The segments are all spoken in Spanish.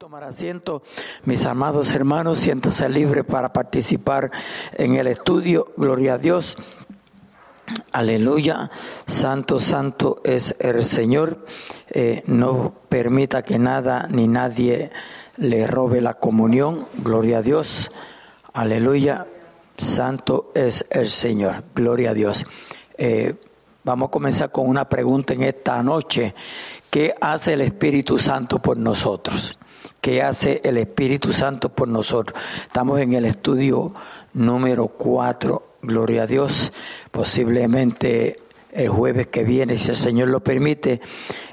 tomar asiento, mis amados hermanos, siéntase libre para participar en el estudio. Gloria a Dios. Aleluya. Santo, santo es el Señor. Eh, no permita que nada ni nadie le robe la comunión. Gloria a Dios. Aleluya. Santo es el Señor. Gloria a Dios. Eh, vamos a comenzar con una pregunta en esta noche. ¿Qué hace el Espíritu Santo por nosotros? ¿Qué hace el Espíritu Santo por nosotros? Estamos en el estudio número cuatro. Gloria a Dios. Posiblemente el jueves que viene, si el Señor lo permite,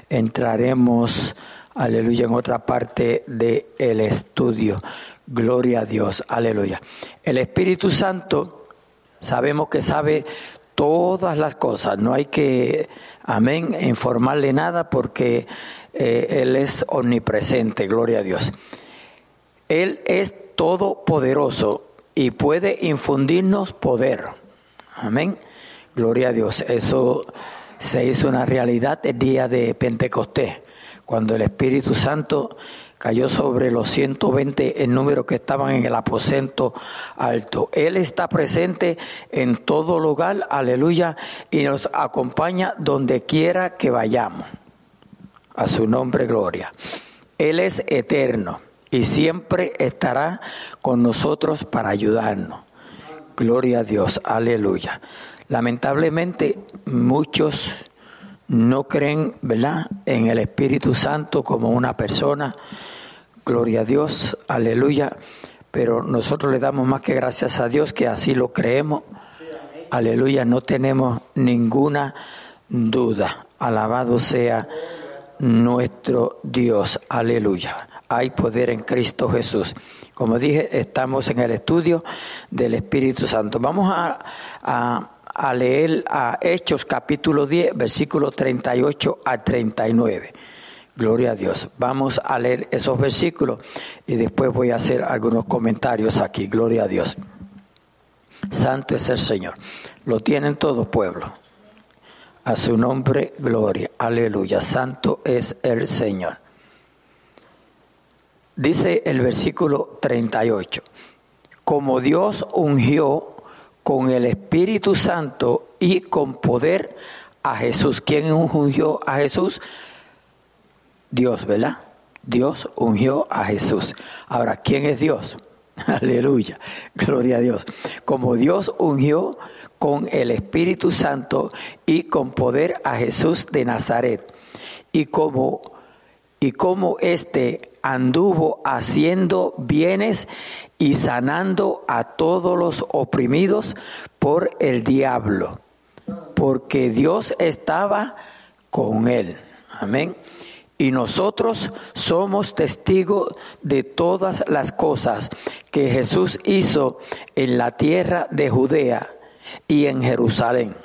entraremos, aleluya, en otra parte del el estudio. Gloria a Dios, aleluya. El Espíritu Santo sabemos que sabe todas las cosas, no hay que, amén, informarle nada porque eh, Él es omnipresente, gloria a Dios. Él es todopoderoso y puede infundirnos poder. Amén. Gloria a Dios. Eso se hizo una realidad el día de Pentecostés, cuando el Espíritu Santo cayó sobre los 120 en número que estaban en el aposento alto. Él está presente en todo lugar, aleluya, y nos acompaña donde quiera que vayamos a su nombre gloria. Él es eterno y siempre estará con nosotros para ayudarnos. Gloria a Dios, aleluya. Lamentablemente muchos no creen, ¿verdad?, en el Espíritu Santo como una persona. Gloria a Dios, aleluya. Pero nosotros le damos más que gracias a Dios que así lo creemos. Aleluya, no tenemos ninguna duda. Alabado sea nuestro Dios. Aleluya. Hay poder en Cristo Jesús. Como dije, estamos en el estudio del Espíritu Santo. Vamos a, a, leer a Hechos capítulo 10, versículos 38 a 39. Gloria a Dios. Vamos a leer esos versículos y después voy a hacer algunos comentarios aquí. Gloria a Dios. Santo es el Señor. Lo tienen todo pueblo. A su nombre, gloria. Aleluya. Santo es el Señor. Dice el versículo 38. Como Dios ungió con el Espíritu Santo y con poder a Jesús. ¿Quién ungió a Jesús? Dios, ¿verdad? Dios ungió a Jesús. Ahora, ¿quién es Dios? Aleluya. Gloria a Dios. Como Dios ungió con el Espíritu Santo y con poder a Jesús de Nazaret. Y como, y como éste anduvo haciendo bienes y sanando a todos los oprimidos por el diablo, porque Dios estaba con él. Amén. Y nosotros somos testigos de todas las cosas que Jesús hizo en la tierra de Judea y en Jerusalén,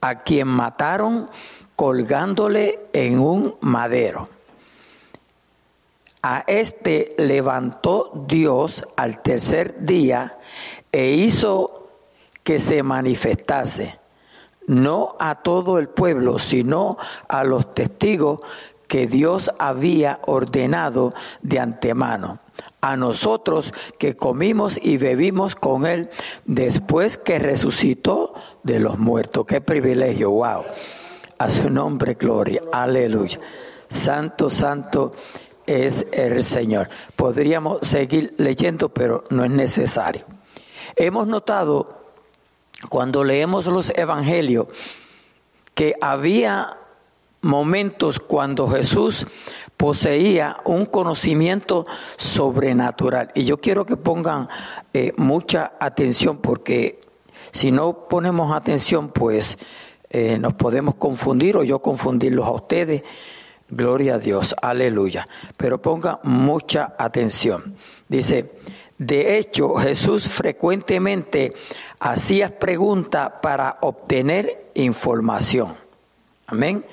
a quien mataron colgándole en un madero. A este levantó Dios al tercer día e hizo que se manifestase, no a todo el pueblo, sino a los testigos que Dios había ordenado de antemano a nosotros que comimos y bebimos con Él después que resucitó de los muertos. Qué privilegio, wow. A su nombre, gloria, aleluya. Santo, santo es el Señor. Podríamos seguir leyendo, pero no es necesario. Hemos notado cuando leemos los evangelios que había momentos cuando Jesús poseía un conocimiento sobrenatural. Y yo quiero que pongan eh, mucha atención porque si no ponemos atención, pues eh, nos podemos confundir o yo confundirlos a ustedes. Gloria a Dios, aleluya. Pero pongan mucha atención. Dice, de hecho, Jesús frecuentemente hacía preguntas para obtener información. Amén.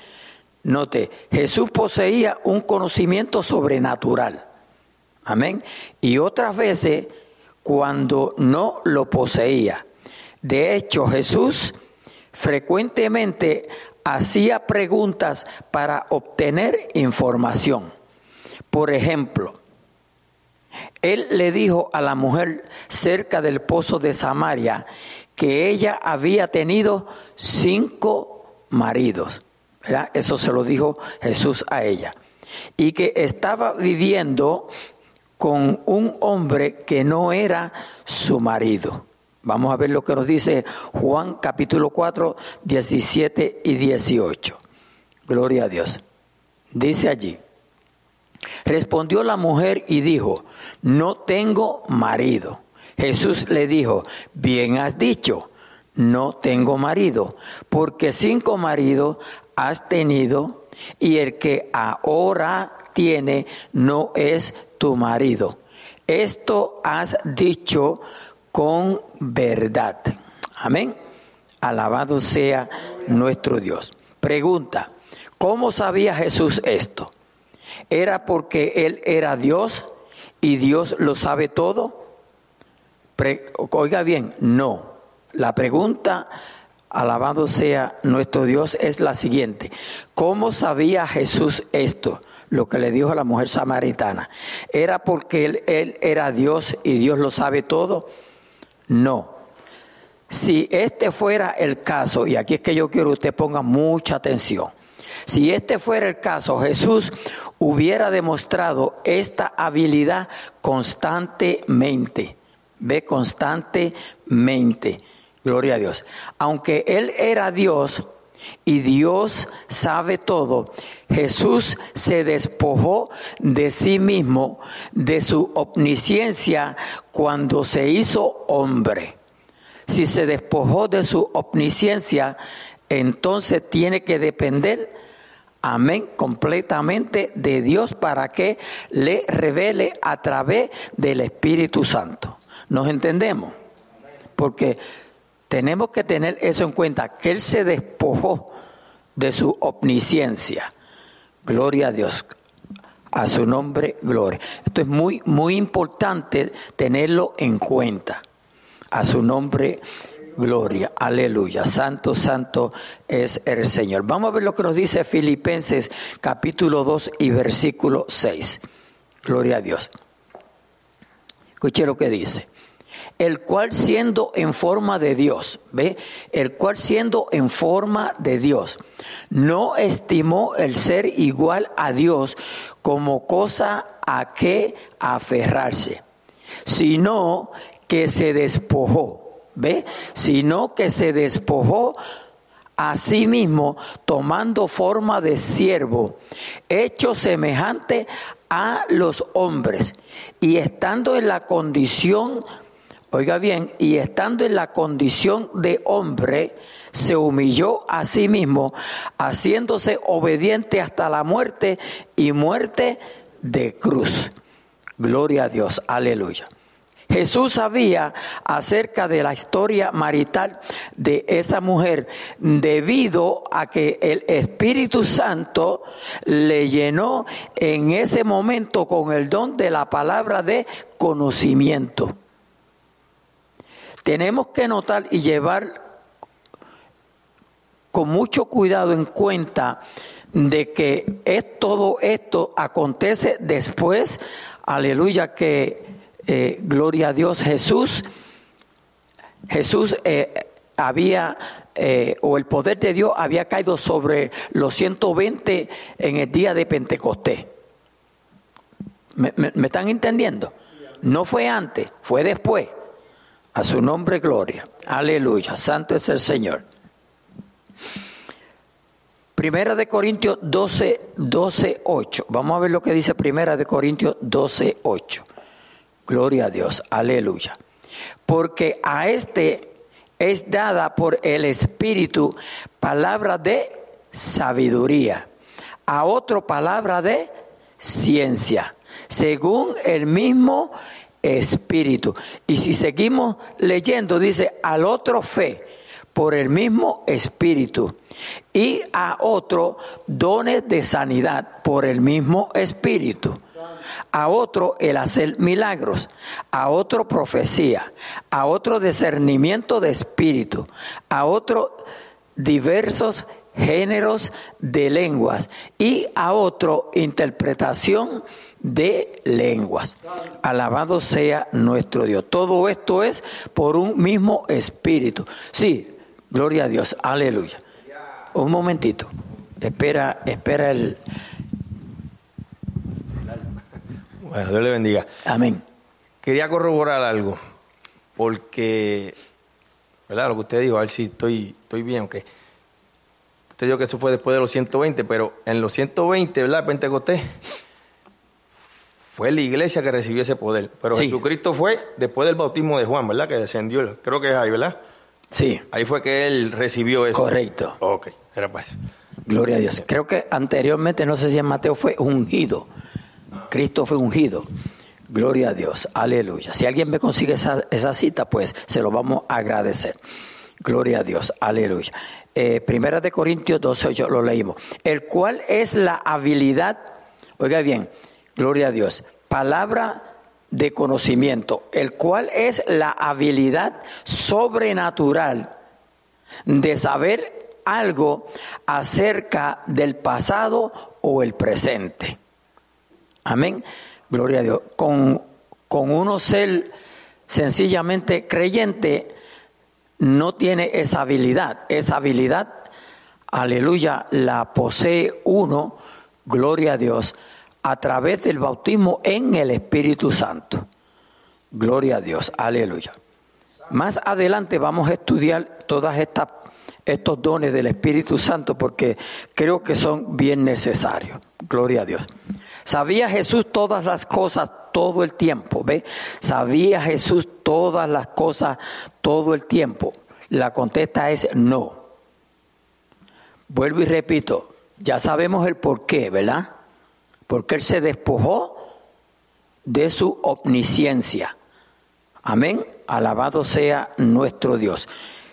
Note, Jesús poseía un conocimiento sobrenatural. Amén. Y otras veces cuando no lo poseía. De hecho, Jesús frecuentemente hacía preguntas para obtener información. Por ejemplo, Él le dijo a la mujer cerca del pozo de Samaria que ella había tenido cinco maridos. Eso se lo dijo Jesús a ella. Y que estaba viviendo con un hombre que no era su marido. Vamos a ver lo que nos dice Juan capítulo 4, 17 y 18. Gloria a Dios. Dice allí, respondió la mujer y dijo, no tengo marido. Jesús le dijo, bien has dicho, no tengo marido, porque cinco maridos has tenido y el que ahora tiene no es tu marido. Esto has dicho con verdad. Amén. Alabado sea nuestro Dios. Pregunta, ¿cómo sabía Jesús esto? ¿Era porque Él era Dios y Dios lo sabe todo? oiga bien, no. La pregunta, alabado sea nuestro Dios, es la siguiente. ¿Cómo sabía Jesús esto? Lo que le dijo a la mujer samaritana. ¿Era porque él, era Dios y Dios lo sabe todo? No. Si este fuera el caso, y aquí es que yo quiero que usted ponga mucha atención, si este fuera el caso, Jesús hubiera demostrado esta habilidad constantemente. Ve constantemente. Gloria a Dios. Aunque Él era Dios y Dios sabe todo, Jesús se despojó de sí mismo, de su omnisciencia, cuando se hizo hombre. Si se despojó de su omnisciencia, entonces tiene que depender, amén, completamente de Dios para que le revele a través del Espíritu Santo. ¿Nos entendemos? Porque tenemos que tener eso en cuenta, que Él se despojó de su omnisciencia. Gloria a Dios. A su nombre, gloria. Esto es muy, muy importante tenerlo en cuenta. A su nombre, gloria. Aleluya. Santo, santo es el Señor. Vamos a ver lo que nos dice Filipenses capítulo 2 y versículo 6. Gloria a Dios. Escuche lo que dice el cual siendo en forma de Dios, ¿ve? El cual siendo en forma de Dios, no estimó el ser igual a Dios como cosa a que aferrarse, sino que se despojó, ¿ve? Sino que se despojó a sí mismo tomando forma de siervo, hecho semejante a los hombres y estando en la condición Oiga bien, y estando en la condición de hombre, se humilló a sí mismo, haciéndose obediente hasta la muerte y muerte de cruz. Gloria a Dios, aleluya. Jesús sabía acerca de la historia marital de esa mujer debido a que el Espíritu Santo le llenó en ese momento con el don de la palabra de conocimiento. Tenemos que notar y llevar con mucho cuidado en cuenta de que es, todo esto acontece después, aleluya, que eh, gloria a Dios Jesús, Jesús eh, había, eh, o el poder de Dios había caído sobre los 120 en el día de Pentecostés. me están entendiendo? No fue antes, fue después. A su nombre, gloria. Aleluya. Santo es el Señor. Primera de Corintios 12, 12, 8. Vamos a ver lo que dice Primera de Corintios 12, 8. Gloria a Dios. Aleluya. Porque a este es dada por el Espíritu palabra de sabiduría, a otro palabra de ciencia, según el mismo espíritu. Y si seguimos leyendo, dice, al otro fe por el mismo espíritu y a otro dones de sanidad por el mismo espíritu. A otro el hacer milagros, a otro profecía, a otro discernimiento de espíritu, a otro diversos géneros de lenguas. Y a otro interpretación de lenguas. Alabado sea nuestro Dios. Todo esto es por un mismo espíritu. Sí, gloria a Dios. Aleluya. Un momentito. Espera, espera el. Bueno, Dios le bendiga. Amén. Quería corroborar algo, porque, ¿verdad? Lo que usted dijo, a ver si estoy, estoy bien, que usted dijo que eso fue después de los 120, pero en los 120, ¿verdad? Pentecostés, fue la iglesia que recibió ese poder, pero Sí. Jesucristo fue después del bautismo de Juan, ¿verdad? Que descendió, creo que es ahí, ¿verdad? Sí, Ahí fue que él recibió eso. correcto. Ok, era eso. Gloria a Dios. Creo que anteriormente, no sé si en Mateo fue ungido. Cristo fue ungido. Gloria a Dios. Aleluya. Si alguien me consigue esa, esa cita, pues se lo vamos a agradecer. Gloria a Dios. Aleluya. Eh, Primera de Corintios 12, lo leímos. El cual es la habilidad, oiga bien, gloria a Dios, palabra de conocimiento, el cual es la habilidad sobrenatural de saber algo acerca del pasado o el presente. Amén. Gloria a Dios. Con, con uno ser sencillamente creyente, no tiene esa habilidad. Esa habilidad, aleluya, la posee uno, gloria a Dios, a través del bautismo en el Espíritu Santo. Gloria a Dios, aleluya. Más adelante vamos a estudiar todas estas estos dones del Espíritu Santo porque creo que son bien necesarios. Gloria a Dios. ¿Sabía Jesús todas las cosas todo el tiempo? ¿Ve? ¿Sabía Jesús todas las cosas todo el tiempo? La contesta es no. Vuelvo y repito, ya sabemos el por qué, ¿verdad? Porque Él se despojó de su omnisciencia. Amén. Alabado sea nuestro Dios.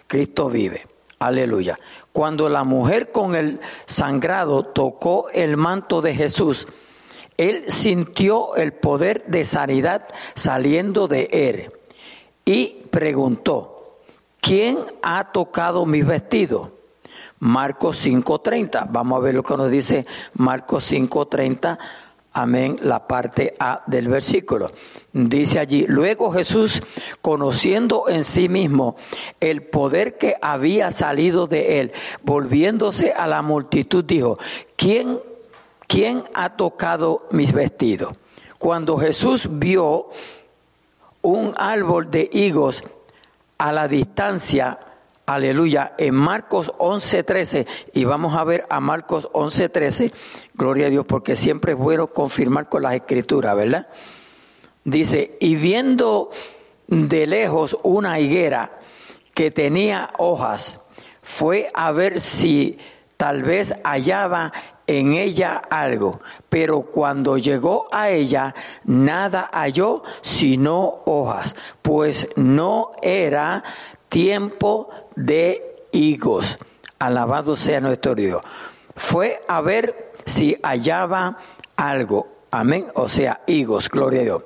Cristo vive. Aleluya. Cuando la mujer con el sangrado tocó el manto de Jesús, él sintió el poder de sanidad saliendo de él y preguntó, ¿quién ha tocado mis vestidos? Marcos 5.30. Vamos a ver lo que nos dice Marcos 5.30. Amén, la parte A del versículo. Dice allí, luego Jesús, conociendo en sí mismo el poder que había salido de él, volviéndose a la multitud, dijo, ¿quién, quién ha tocado mis vestidos? Cuando Jesús vio un árbol de higos a la distancia, aleluya, en Marcos 11:13, y vamos a ver a Marcos 11:13, gloria a Dios, porque siempre es bueno confirmar con las escrituras, ¿verdad? Dice, y viendo de lejos una higuera que tenía hojas, fue a ver si tal vez hallaba en ella algo, pero cuando llegó a ella, nada halló sino hojas, pues no era tiempo de higos. Alabado sea nuestro Dios. Fue a ver si hallaba algo. Amén. O sea, higos, gloria a Dios.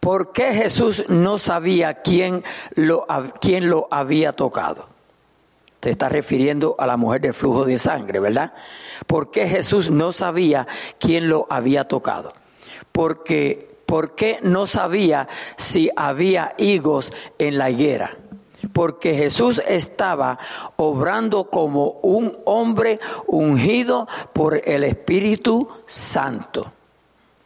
¿Por qué Jesús no sabía quién lo, quién lo había tocado? Te está refiriendo a la mujer del flujo de sangre, ¿verdad? ¿Por qué Jesús no sabía quién lo había tocado? Porque, ¿por qué no sabía si había higos en la higuera? Porque Jesús estaba obrando como un hombre ungido por el Espíritu Santo.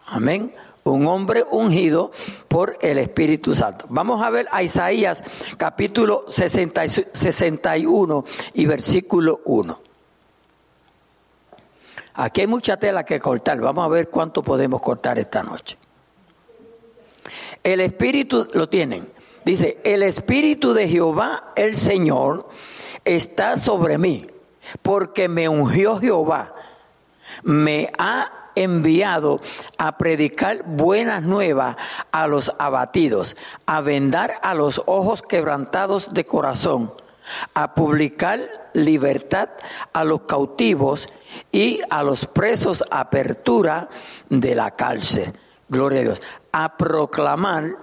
Amén un hombre ungido por el Espíritu Santo. Vamos a ver a Isaías capítulo 60, 61 y versículo 1. Aquí hay mucha tela que cortar. Vamos a ver cuánto podemos cortar esta noche. El Espíritu, lo tienen. Dice, el Espíritu de Jehová, el Señor, está sobre mí, porque me ungió Jehová. Me ha enviado a predicar buenas nuevas a los abatidos, a vendar a los ojos quebrantados de corazón, a publicar libertad a los cautivos y a los presos apertura de la cárcel. Gloria a Dios. A proclamar,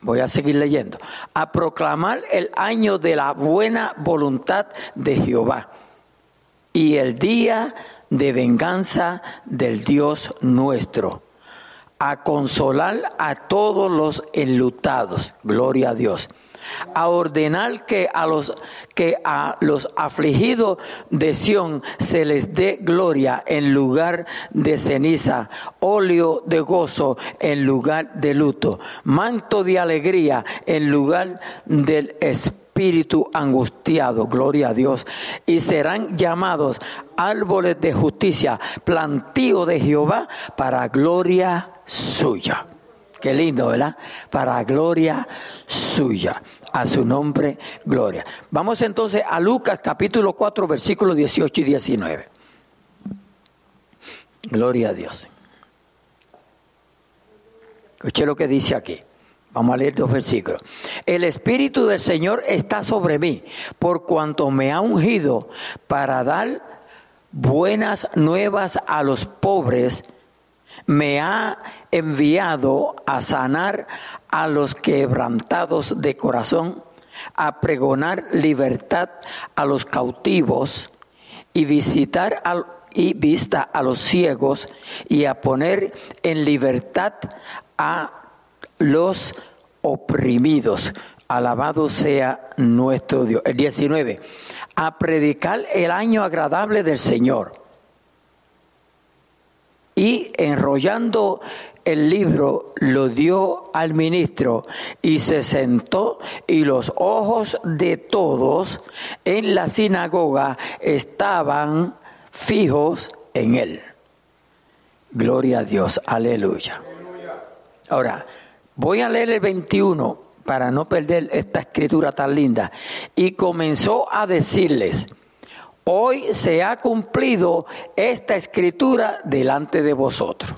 voy a seguir leyendo, a proclamar el año de la buena voluntad de Jehová y el día de venganza del Dios nuestro, a consolar a todos los enlutados. Gloria a Dios a ordenar que a los que a los afligidos de Sión se les dé gloria en lugar de ceniza, óleo de gozo en lugar de luto, manto de alegría en lugar del espíritu angustiado, gloria a Dios, y serán llamados árboles de justicia, plantío de Jehová para gloria suya. Qué lindo, ¿verdad? Para gloria suya. A su nombre, gloria. Vamos entonces a Lucas capítulo 4, versículos 18 y 19. Gloria a Dios. Escuche lo que dice aquí. Vamos a leer dos versículos. El Espíritu del Señor está sobre mí, por cuanto me ha ungido para dar buenas nuevas a los pobres me ha enviado a sanar a los quebrantados de corazón, a pregonar libertad a los cautivos y visitar y vista a los ciegos y a poner en libertad a los oprimidos. Alabado sea nuestro Dios. El 19. A predicar el año agradable del Señor y enrollando el libro lo dio al ministro y se sentó y los ojos de todos en la sinagoga estaban fijos en él. Gloria a Dios, aleluya. Ahora, voy a leer el 21 para no perder esta escritura tan linda. Y comenzó a decirles, hoy se ha cumplido esta escritura delante de vosotros.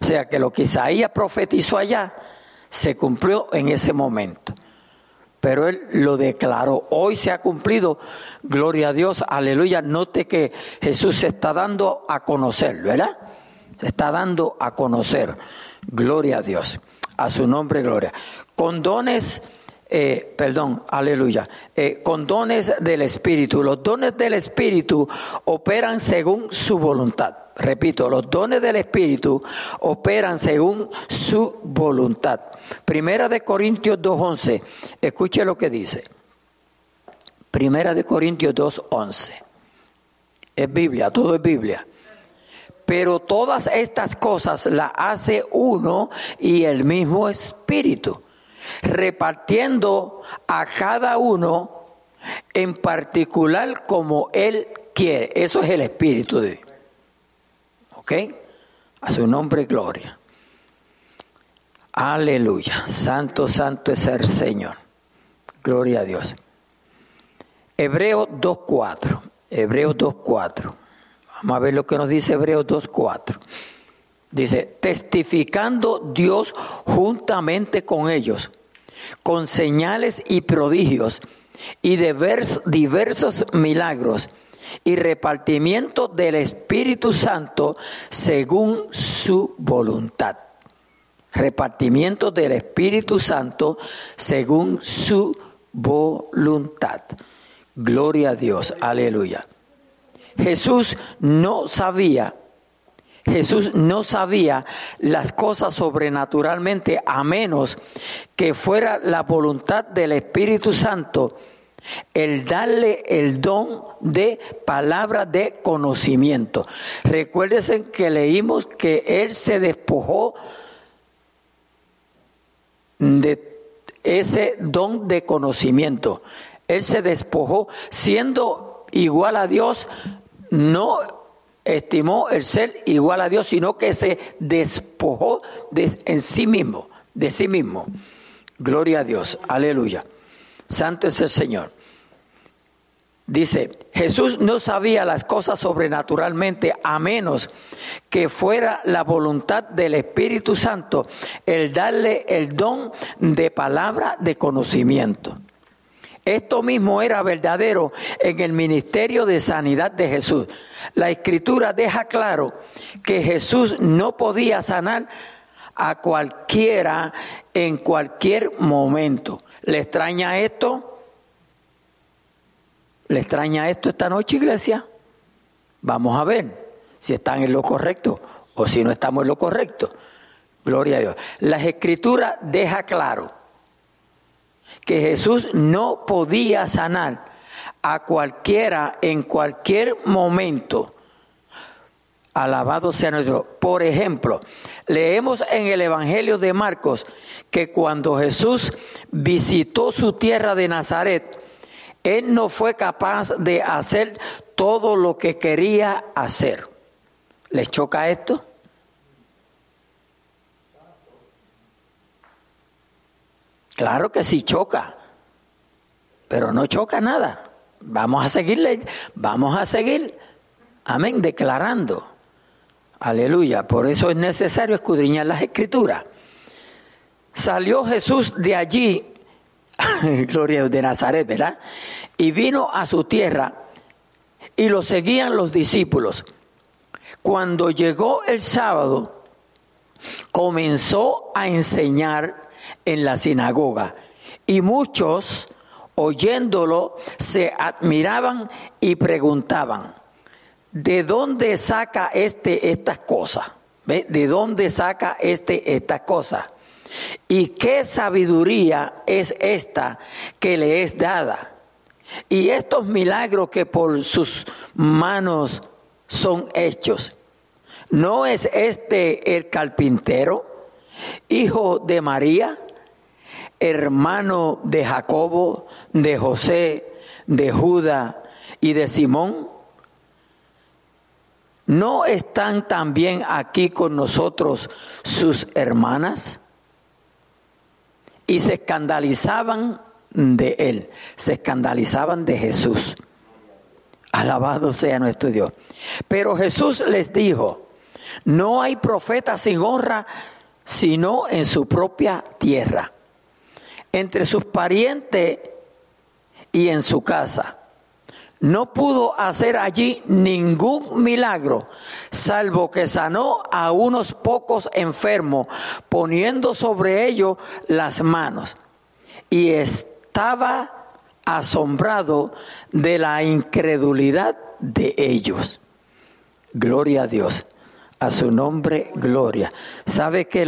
O sea que lo que Isaías profetizó allá se cumplió en ese momento. Pero él lo declaró, hoy se ha cumplido, gloria a Dios, aleluya. Note que Jesús se está dando a conocer, ¿verdad? Se está dando a conocer, gloria a Dios, a su nombre, gloria. Con dones eh, perdón, aleluya, eh, con dones del Espíritu. Los dones del Espíritu operan según su voluntad. Repito, los dones del Espíritu operan según su voluntad. Primera de Corintios 2.11, escuche lo que dice. Primera de Corintios 2.11. Es Biblia, todo es Biblia. Pero todas estas cosas las hace uno y el mismo Espíritu repartiendo a cada uno en particular como Él quiere. Eso es el Espíritu de Dios. ¿Ok? A su nombre, gloria. Aleluya. Santo, santo es el Señor. Gloria a Dios. Hebreos 2.4. Hebreos 2.4. Vamos a ver lo que nos dice Hebreos 2.4. Dice, testificando Dios juntamente con ellos, con señales y prodigios y diversos milagros y repartimiento del Espíritu Santo según su voluntad. Repartimiento del Espíritu Santo según su voluntad. Gloria a Dios, aleluya. Jesús no sabía Jesús no sabía las cosas sobrenaturalmente a menos que fuera la voluntad del Espíritu Santo el darle el don de palabra de conocimiento. Recuérdense que leímos que Él se despojó de ese don de conocimiento. Él se despojó siendo igual a Dios, no estimó el ser igual a Dios, sino que se despojó de, en sí mismo, de sí mismo. Gloria a Dios, aleluya. Santo es el Señor. Dice, Jesús no sabía las cosas sobrenaturalmente a menos que fuera la voluntad del Espíritu Santo el darle el don de palabra de conocimiento. Esto mismo era verdadero en el ministerio de sanidad de Jesús. La escritura deja claro que Jesús no podía sanar a cualquiera en cualquier momento. ¿Le extraña esto? ¿Le extraña esto esta noche, iglesia? Vamos a ver si están en lo correcto o si no estamos en lo correcto. Gloria a Dios. Las escrituras deja claro que Jesús no podía sanar a cualquiera en cualquier momento. Alabado sea nuestro. Por ejemplo, leemos en el Evangelio de Marcos que cuando Jesús visitó su tierra de Nazaret, él no fue capaz de hacer todo lo que quería hacer. ¿Les choca esto? Claro que sí choca, pero no choca nada. Vamos a seguirle, vamos a seguir, amén, declarando. Aleluya. Por eso es necesario escudriñar las escrituras. Salió Jesús de allí, gloria de Nazaret, ¿verdad? Y vino a su tierra y lo seguían los discípulos. Cuando llegó el sábado, comenzó a enseñar en la sinagoga y muchos oyéndolo se admiraban y preguntaban, ¿de dónde saca este estas cosas? ¿De dónde saca este estas cosas? ¿Y qué sabiduría es esta que le es dada? Y estos milagros que por sus manos son hechos. ¿No es este el carpintero, hijo de María, hermano de Jacobo, de José, de Judá y de Simón? ¿No están también aquí con nosotros sus hermanas? Y se escandalizaban de él, se escandalizaban de Jesús. Alabado sea nuestro Dios. Pero Jesús les dijo, no hay profeta sin honra sino en su propia tierra, entre sus parientes y en su casa. No pudo hacer allí ningún milagro, salvo que sanó a unos pocos enfermos, poniendo sobre ellos las manos. Y estaba asombrado de la incredulidad de ellos. Gloria a Dios. A su nombre, gloria. ¿Sabe que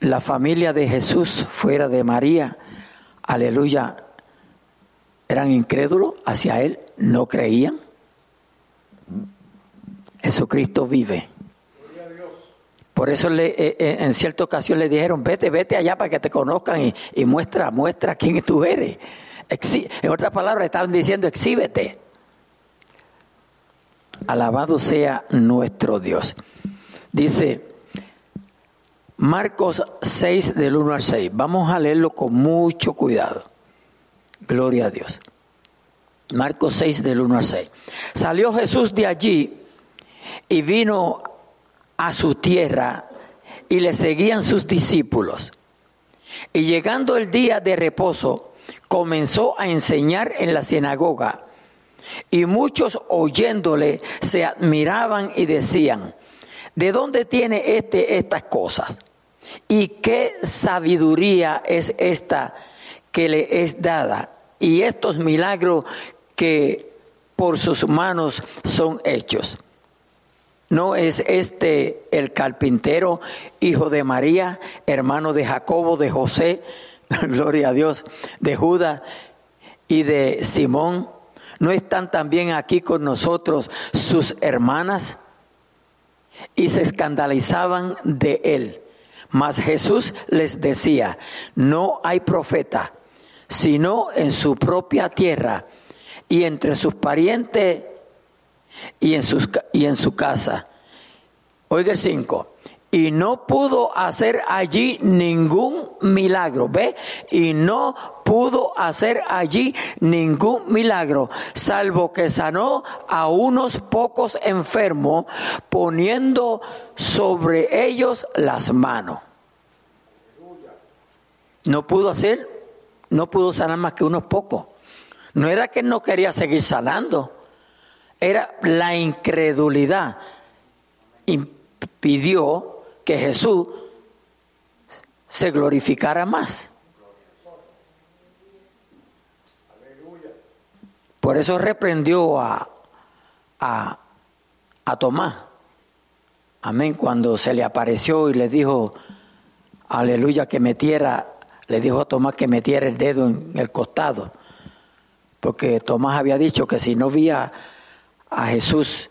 la familia de Jesús fuera de María, aleluya, eran incrédulos hacia Él, no creían? Jesucristo vive. Por eso le, eh, eh, en cierta ocasión le dijeron, vete, vete allá para que te conozcan y, y muestra, muestra quién tú eres. en otras palabras, estaban diciendo, exhíbete. Alabado sea nuestro Dios. Dice Marcos 6 del 1 al 6. Vamos a leerlo con mucho cuidado. Gloria a Dios. Marcos 6 del 1 al 6. Salió Jesús de allí y vino a su tierra y le seguían sus discípulos. Y llegando el día de reposo, comenzó a enseñar en la sinagoga y muchos oyéndole se admiraban y decían, ¿de dónde tiene este estas cosas? ¿Y qué sabiduría es esta que le es dada? Y estos milagros que por sus manos son hechos. ¿No es este el carpintero, hijo de María, hermano de Jacobo, de José, gloria a Dios, de Judas y de Simón? ¿No están también aquí con nosotros sus hermanas? Y se escandalizaban de él. Mas Jesús les decía, no hay profeta, sino en su propia tierra y entre sus parientes y en, sus, y en su casa. Oiga el 5 y no pudo hacer allí ningún milagro, ¿ve? Y no pudo hacer allí ningún milagro, salvo que sanó a unos pocos enfermos poniendo sobre ellos las manos. No pudo hacer, no pudo sanar más que unos pocos. No era que no quería seguir sanando, era la incredulidad. Impidió que Jesús se glorificara más. Por eso reprendió a, a, Tomás Amén. Cuando se le apareció y le dijo, aleluya, que metiera, le dijo a Tomás que metiera el dedo en el costado. Porque Tomás había dicho que si no veía a Jesús,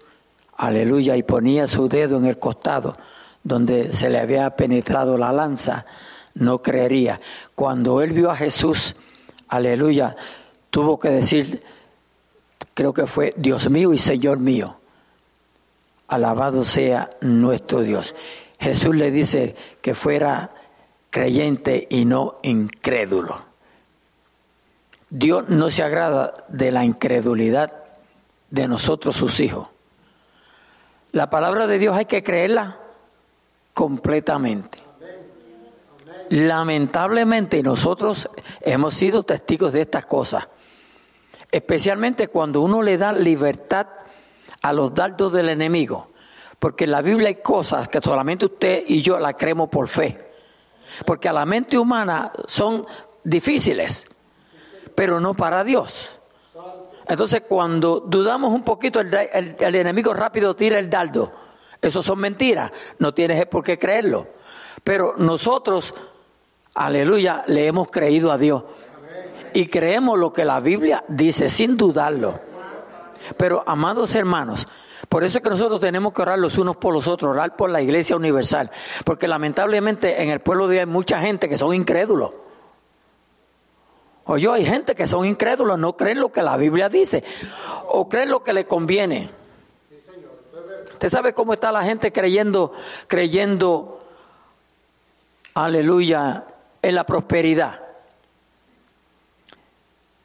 aleluya, y ponía su dedo en el costado donde se le había penetrado la lanza, no creería. Cuando él vio a Jesús, aleluya, tuvo que decir, creo que fue Dios mío y Señor mío. Alabado sea nuestro Dios. Jesús le dice que fuera creyente y no incrédulo. Dios no se agrada de la incredulidad de nosotros sus hijos. La palabra de Dios hay que creerla completamente. Lamentablemente nosotros hemos sido testigos de estas cosas, especialmente cuando uno le da libertad a los dardos del enemigo, porque en la Biblia hay cosas que solamente usted y yo la creemos por fe, porque a la mente humana son difíciles, pero no para Dios. Entonces cuando dudamos un poquito, el, el enemigo rápido tira el dardo. Eso son mentiras, no tienes por qué creerlo. Pero nosotros aleluya, le hemos creído a Dios. Y creemos lo que la Biblia dice, sin dudarlo. Pero, amados hermanos, por eso es que nosotros tenemos que orar los unos por los otros, orar por la iglesia universal. Porque lamentablemente en el pueblo de Dios hay mucha gente que son incrédulos. Oye, hay gente que son incrédulos, no creen lo que la Biblia dice, o creen lo que le conviene. Usted sabe cómo está la gente creyendo, creyendo, aleluya, en la prosperidad.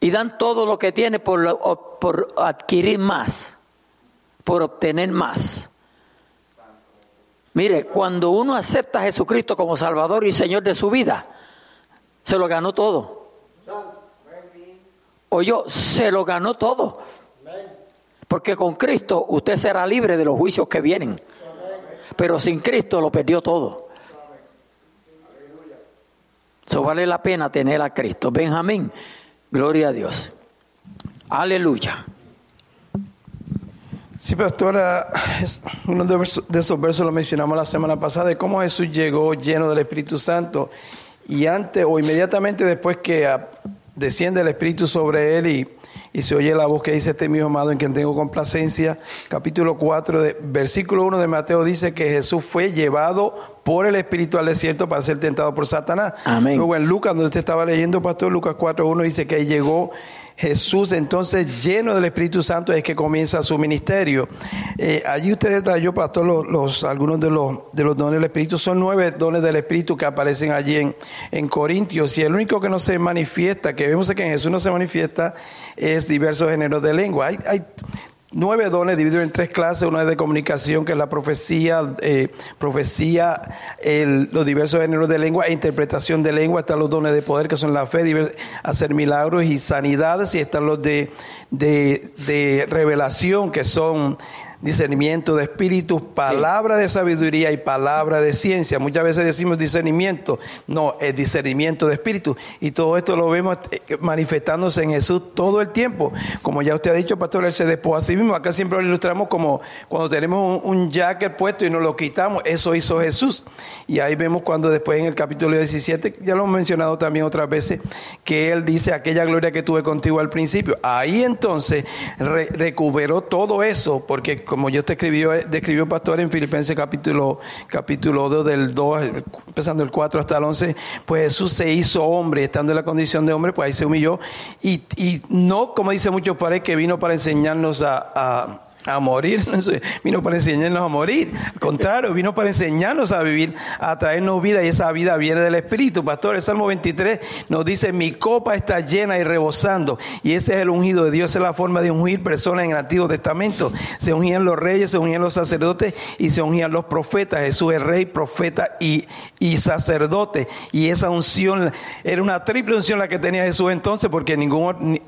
Y dan todo lo que tiene por, por adquirir más, por obtener más. Mire, cuando uno acepta a Jesucristo como Salvador y Señor de su vida, se lo ganó todo. O yo, se lo ganó todo. Porque con Cristo usted será libre de los juicios que vienen. Pero sin Cristo lo perdió todo. Eso vale la pena tener a Cristo. Benjamín, gloria a Dios. Aleluya. Sí, pastora, uno de esos versos lo mencionamos la semana pasada, de cómo Jesús llegó lleno del Espíritu Santo y antes o inmediatamente después que desciende el Espíritu sobre él y, y se oye la voz que dice este mismo amado en quien tengo complacencia. Capítulo 4, de, versículo 1 de Mateo dice que Jesús fue llevado por el Espíritu al desierto para ser tentado por Satanás. Amén. Luego en Lucas, donde usted estaba leyendo, Pastor, Lucas 4, 1 dice que llegó Jesús entonces lleno del Espíritu Santo es que comienza su ministerio. Eh, allí usted detalló, pastor, los, algunos de los, de los dones del Espíritu. Son nueve dones del Espíritu que aparecen allí en, en Corintios. Y el único que no se manifiesta, que vemos que en Jesús no se manifiesta, es diversos géneros de lengua. Hay, hay nueve dones divididos en tres clases. Uno es de comunicación, que es la profecía, eh, profecía, los diversos géneros de lengua e interpretación de lengua. Están los dones de poder, que son la fe, hacer milagros y sanidades. Y están los de, de, de revelación, que son discernimiento de espíritus, palabra de sabiduría y palabra de ciencia. Muchas veces decimos discernimiento, no, es discernimiento de espíritu. Y todo esto lo vemos eh, manifestándose en Jesús todo el tiempo. Como ya usted ha dicho, pastor, él se despojó a sí mismo. Acá siempre lo ilustramos como cuando tenemos un, un jacket puesto y nos lo quitamos. Eso hizo Jesús. Y ahí vemos cuando después en el capítulo 17, ya lo hemos mencionado también otras veces, que él dice aquella gloria que tuve contigo al principio. Ahí entonces recuperó todo eso, porque como yo te escribió, describió Pastor en Filipenses capítulo, capítulo 2 del 2, empezando el 4 hasta el 11, pues Jesús se hizo hombre, estando en la condición de hombre, pues ahí se humilló. Y, y no, como dice muchos pares, que vino para enseñarnos a morir, vino para enseñarnos a morir, al contrario, vino para enseñarnos a vivir, a traernos vida y esa vida viene del Espíritu. Pastor, el Salmo 23 nos dice, mi copa está llena y rebosando y ese es el ungido de Dios, esa es la forma de ungir personas en el Antiguo Testamento. Se ungían los reyes, se ungían los sacerdotes y se ungían los profetas. Jesús es rey, profeta y, y sacerdote y esa unción era una triple unción la que tenía Jesús entonces porque ningún,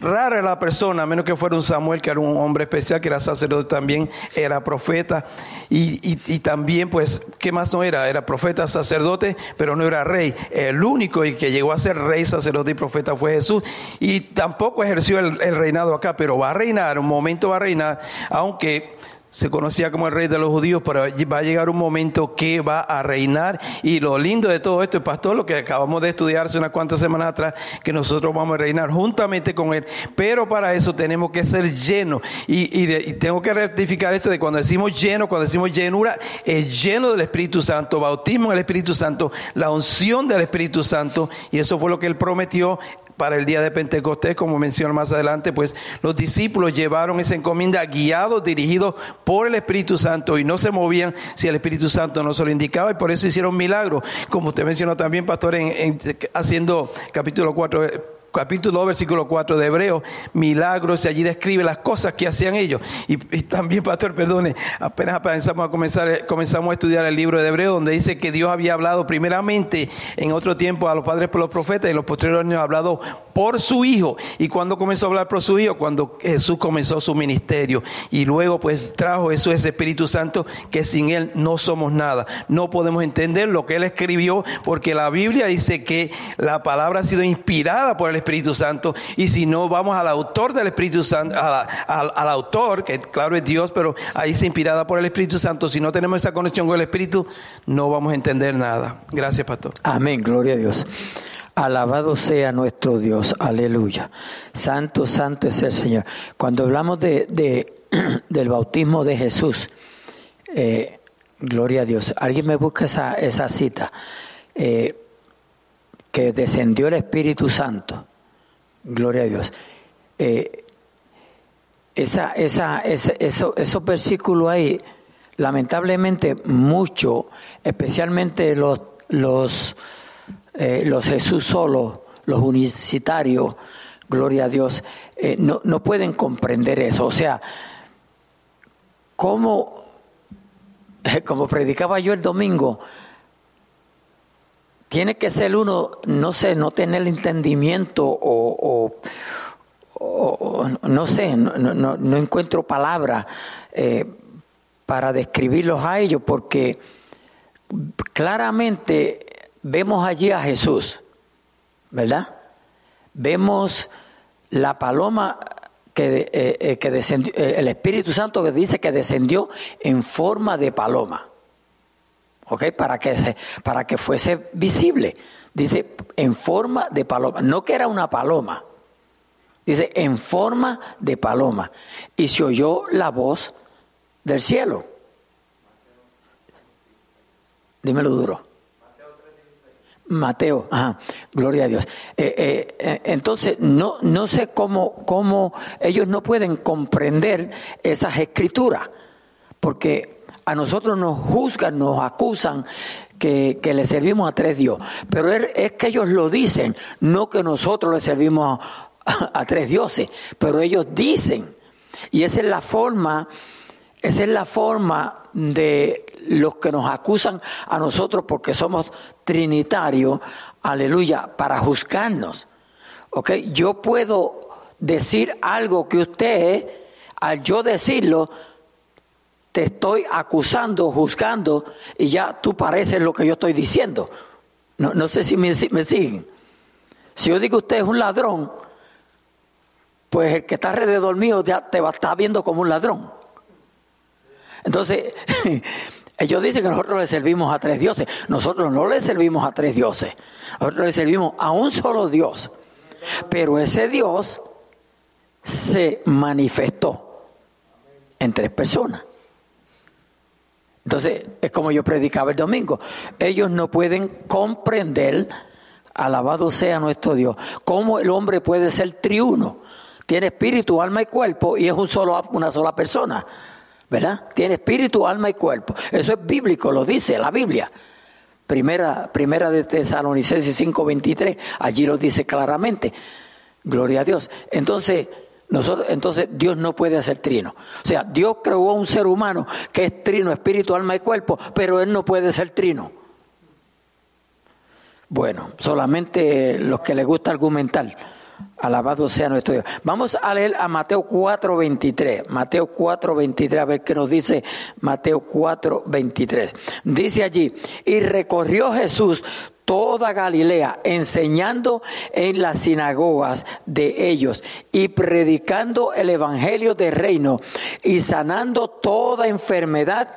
rara era la persona, a menos que fuera un Samuel que era un hombre especial que sacerdote también, era profeta y, también pues, ¿qué más no era? Era profeta, sacerdote, pero no era rey. El único que llegó a ser rey, sacerdote y profeta fue Jesús y tampoco ejerció el, reinado acá, pero va a reinar, un momento va a reinar, aunque se conocía como el rey de los judíos, pero va a llegar un momento que va a reinar. Y lo lindo de todo esto, pastor, lo que acabamos de estudiar hace unas cuantas semanas atrás, que nosotros vamos a reinar juntamente con él. Pero para eso tenemos que ser llenos. Y, tengo que rectificar esto de cuando decimos lleno, cuando decimos llenura, es lleno del Espíritu Santo, bautismo en el Espíritu Santo, la unción del Espíritu Santo. Y eso fue lo que él prometió para el día de Pentecostés, como menciono más adelante, pues los discípulos llevaron esa encomienda guiados, dirigidos por el Espíritu Santo y no se movían si el Espíritu Santo no se lo indicaba y por eso hicieron milagros, como usted mencionó también, pastor, en, haciendo capítulo 4 capítulo 2, versículo 4 de Hebreo, milagros, y allí describe las cosas que hacían ellos. Y, también, pastor, perdone, apenas comenzamos a comenzar, comenzamos a estudiar el libro de Hebreo, donde dice que Dios había hablado primeramente en otro tiempo a los padres por los profetas y los posteriores años ha hablado por su Hijo. Y cuando comenzó a hablar por su Hijo, cuando Jesús comenzó su ministerio. Y luego pues trajo eso ese Espíritu Santo que sin Él no somos nada. No podemos entender lo que Él escribió porque la Biblia dice que la palabra ha sido inspirada por el Espíritu Santo. Y si no, vamos al autor del Espíritu Santo, al, autor, que claro es Dios, pero ahí se inspirada por el Espíritu Santo. Si no tenemos esa conexión con el Espíritu, no vamos a entender nada. Gracias, pastor. Amén, gloria a Dios. Alabado sea nuestro Dios, aleluya. Santo, santo es el Señor. Cuando hablamos de, del bautismo de Jesús, eh, gloria a Dios. Alguien me busca esa, esa cita, eh, que descendió el Espíritu Santo. Gloria a Dios. Eh, esa, esa, eso, esos versículos ahí, lamentablemente mucho, especialmente los, los, eh, los Jesús solos, los unicitarios, gloria a Dios, eh, no, no pueden comprender eso. O sea, como, como predicaba yo el domingo, tiene que ser uno, no sé, no tener entendimiento o, no sé, no, encuentro palabras eh, para describirlos a ellos porque claramente vemos allí a Jesús, ¿verdad? Vemos la paloma que, eh, eh, que descendió, el Espíritu Santo que dice que descendió en forma de paloma. ¿Ok? Para que, para que fuese visible. Dice, en forma de paloma. No que era una paloma. Dice, en forma de paloma. Y se oyó la voz del cielo. Dímelo duro. Mateo, ajá, gloria a Dios. Eh, eh, eh, entonces, no, no sé cómo, cómo ellos no pueden comprender esas escrituras, porque a nosotros nos juzgan, nos acusan que, le servimos a tres Dios. Pero es, que ellos lo dicen, no que nosotros le servimos a, tres dioses, pero ellos dicen. Y esa es la forma, esa es la forma de los que nos acusan a nosotros porque somos trinitarios, aleluya, para juzgarnos. ¿Ok? Yo puedo decir algo que usted, al yo decirlo, te estoy acusando, juzgando, y ya tú pareces lo que yo estoy diciendo. No, no sé si me, siguen. Si yo digo usted es un ladrón, pues el que está alrededor mío ya te va a estar viendo como un ladrón. Entonces, ellos dicen que nosotros le servimos a tres dioses. Nosotros no le servimos a tres dioses. Nosotros le servimos a un solo Dios. Pero ese Dios se manifestó en tres personas. Entonces, es como yo predicaba el domingo. Ellos no pueden comprender, alabado sea nuestro Dios, cómo el hombre puede ser triuno. Tiene espíritu, alma y cuerpo y es un solo, una sola persona. ¿Verdad? Tiene espíritu, alma y cuerpo. Eso es bíblico, lo dice la Biblia. Primera, primera de Tesalonicenses 5:23, allí lo dice claramente. Gloria a Dios. Entonces, nosotros, entonces Dios no puede hacer trino. O sea, Dios creó a un ser humano que es trino, espíritu, alma y cuerpo, pero Él no puede ser trino. Bueno, solamente los que les gusta argumentar. Alabado sea nuestro Dios. Vamos a leer a Mateo 4:23. Mateo 4:23, a ver qué nos dice Mateo 4:23. Dice allí, y recorrió Jesús toda Galilea, enseñando en las sinagogas de ellos y predicando el evangelio del reino y sanando toda enfermedad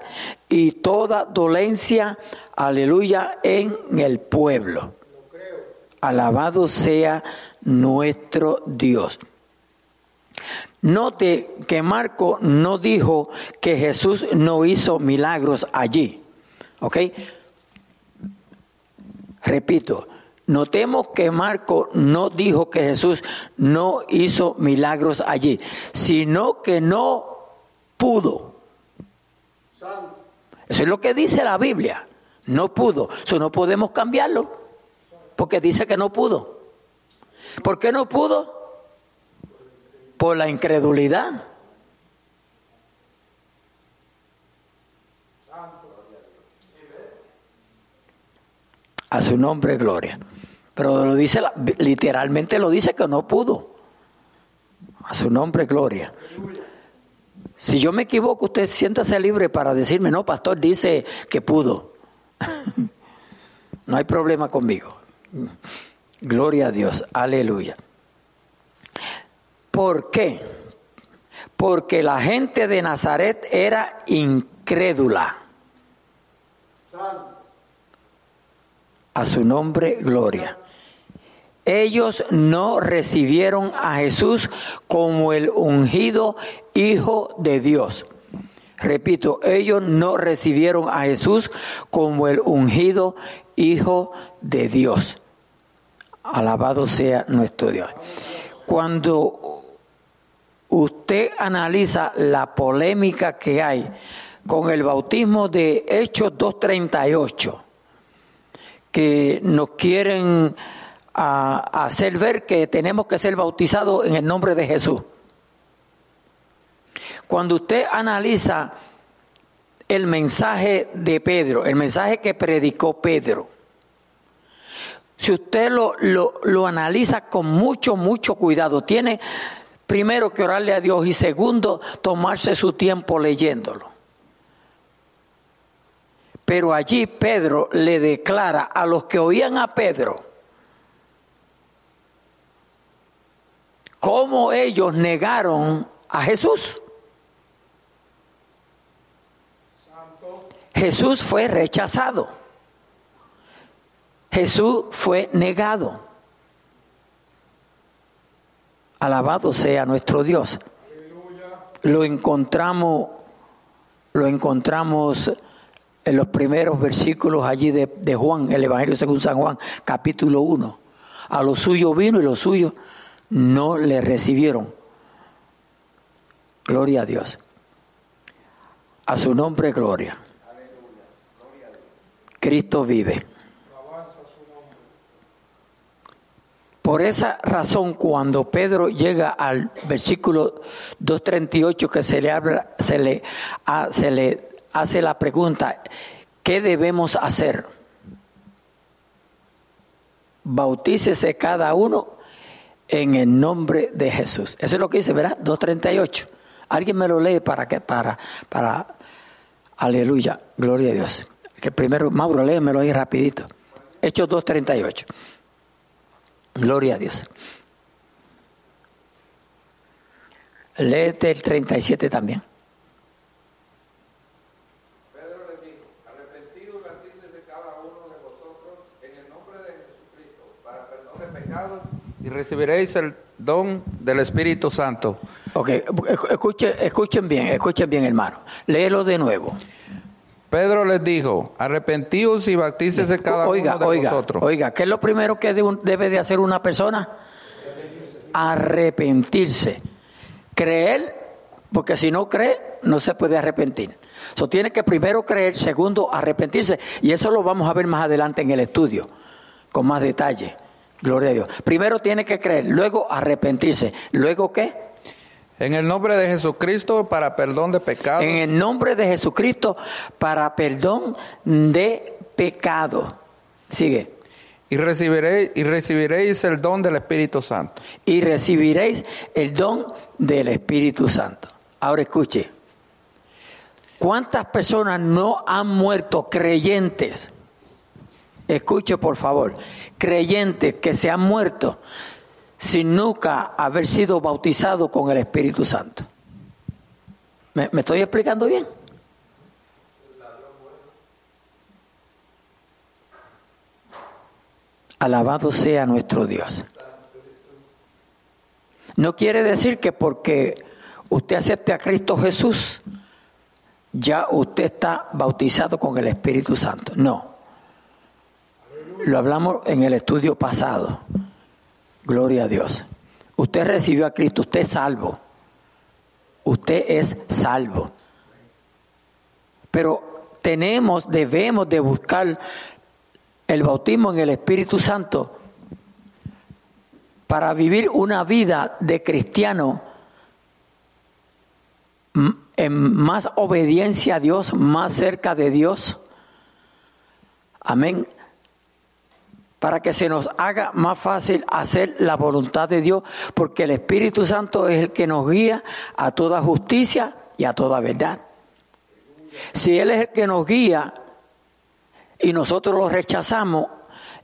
y toda dolencia, aleluya, en el pueblo. Alabado sea nuestro Dios. Note que Marco no dijo que Jesús no hizo milagros allí. ¿Ok? Repito, notemos que Marco no dijo que Jesús no hizo milagros allí, sino que no pudo. Eso es lo que dice la Biblia. No pudo. Eso no podemos cambiarlo. Porque dice que no pudo. ¿Por qué no pudo? Por la incredulidad. A su nombre, gloria. Pero lo dice, literalmente lo dice que no pudo. A su nombre, gloria. Si yo me equivoco, usted siéntase libre para decirme, no, pastor, dice que pudo. no hay problema conmigo. Gloria a Dios, aleluya. ¿Por qué? Porque la gente de Nazaret era incrédula. A su nombre, gloria. Ellos no recibieron a Jesús como el ungido Hijo de Dios. Repito, ellos no recibieron a Jesús como el ungido Hijo de Dios. Alabado sea nuestro Dios. Cuando usted analiza la polémica que hay con el bautismo de Hechos 238, que nos quieren hacer ver que tenemos que ser bautizados en el nombre de Jesús. Cuando usted analiza el mensaje de Pedro, el mensaje que predicó Pedro, si usted lo, lo, lo, analiza con mucho, mucho cuidado, tiene primero que orarle a Dios y segundo tomarse su tiempo leyéndolo. Pero allí Pedro le declara a los que oían a Pedro cómo ellos negaron a Jesús. Jesús fue rechazado. Jesús fue negado. Alabado sea nuestro Dios. Lo encontramos, lo encontramos en los primeros versículos allí de, Juan, el Evangelio según San Juan, capítulo 1. A lo suyo vino y los suyos no le recibieron. Gloria a Dios. A su nombre, gloria. Cristo vive. Por esa razón, cuando Pedro llega al versículo 238 que se le, habla, se le, se le hace la pregunta, ¿qué debemos hacer? Bautícese cada uno en el nombre de Jesús. Eso es lo que dice, ¿verdad? 238. Alguien me lo lee para que para para aleluya, gloria a Dios. Que primero Mauro léemelo ahí rapidito. Hechos 238. Gloria a Dios. Léete el 37 también. Y recibiréis el don del Espíritu Santo. Ok, escuchen, escuchen bien, escuchen bien, hermano. Léelo de nuevo. Pedro les dijo, arrepentíos y bautícese cada oiga, uno de oiga, vosotros. Oiga, ¿qué es lo primero que debe de hacer una persona? Arrepentirse. Creer, porque si no cree, no se puede arrepentir. So, tiene que primero creer, segundo arrepentirse. Y eso lo vamos a ver más adelante en el estudio, con más detalle. Gloria a Dios. Primero tiene que creer, luego arrepentirse. ¿Luego qué? En el nombre de Jesucristo para perdón de pecados. En el nombre de Jesucristo para perdón de pecado. Sigue. Y recibiréis, y recibiréis el don del Espíritu Santo. Y recibiréis el don del Espíritu Santo. Ahora escuche. ¿Cuántas personas no han muerto creyentes? Escuche por favor, creyentes que se han muerto sin nunca haber sido bautizados con el Espíritu Santo. ¿Me, me estoy explicando bien? Alabado sea nuestro Dios. No quiere decir que porque usted acepte a Cristo Jesús, ya usted está bautizado con el Espíritu Santo. No. Lo hablamos en el estudio pasado. Gloria a Dios. Usted recibió a Cristo, usted es salvo. Usted es salvo. Pero tenemos, debemos de buscar el bautismo en el Espíritu Santo para vivir una vida de cristiano en más obediencia a Dios, más cerca de Dios. Amén. Para que se nos haga más fácil hacer la voluntad de Dios, porque el Espíritu Santo es el que nos guía a toda justicia y a toda verdad. Si Él es el que nos guía y nosotros lo rechazamos,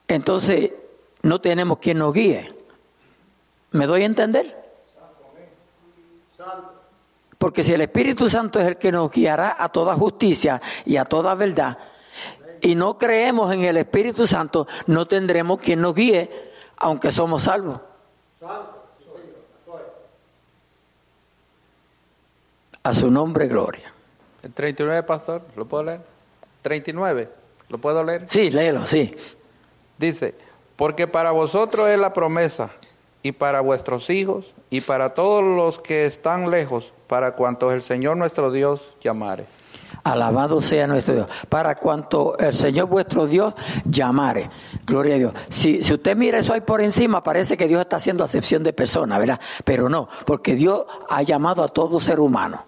entonces no tenemos quien nos guíe. ¿Me doy a entender? Porque si el Espíritu Santo es el que nos guiará a toda justicia y a toda verdad, y no creemos en el Espíritu Santo, no tendremos quien nos guíe, aunque somos salvos. A su nombre, gloria. El 39, pastor, ¿lo puedo leer? 39, ¿lo puedo leer? Sí, léelo, sí. Dice, porque para vosotros es la promesa, y para vuestros hijos, y para todos los que están lejos, para cuantos el Señor nuestro Dios llamare. Alabado sea nuestro Dios. Para cuanto el Señor vuestro Dios llamare. Gloria a Dios. Si, si usted mira eso ahí por encima, parece que Dios está haciendo acepción de personas, ¿verdad? Pero no, porque Dios ha llamado a todo ser humano.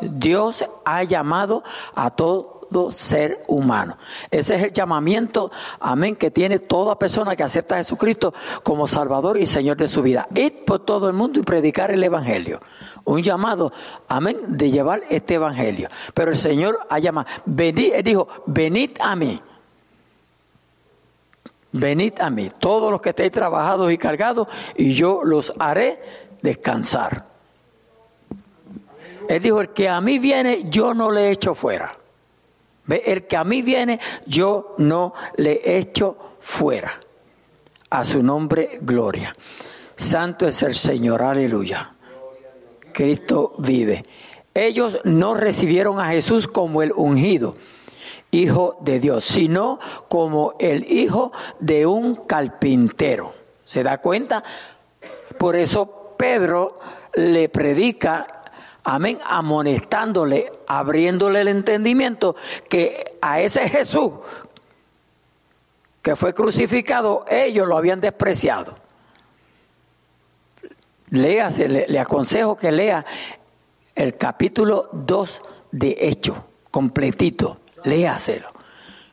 Dios ha llamado a todo ser humano. Ese es el llamamiento, amén, que tiene toda persona que acepta a Jesucristo como Salvador y Señor de su vida. Ir por todo el mundo y predicar el Evangelio. Un llamado, amén, de llevar este Evangelio. Pero el Señor ha llamado, venid, él dijo, venid a mí. Venid a mí, todos los que estéis trabajados y cargados, y yo los haré descansar. Él dijo, el que a mí viene, yo no le echo fuera. El que a mí viene, yo no le echo fuera. A su nombre, gloria. Santo es el Señor, aleluya. Cristo vive. Ellos no recibieron a Jesús como el ungido, hijo de Dios, sino como el hijo de un carpintero. ¿Se da cuenta? Por eso Pedro le predica amén, amonestándole, abriéndole el entendimiento que a ese Jesús que fue crucificado, ellos lo habían despreciado. Léase, le, le aconsejo que lea el capítulo 2 de Hecho, completito, léaselo.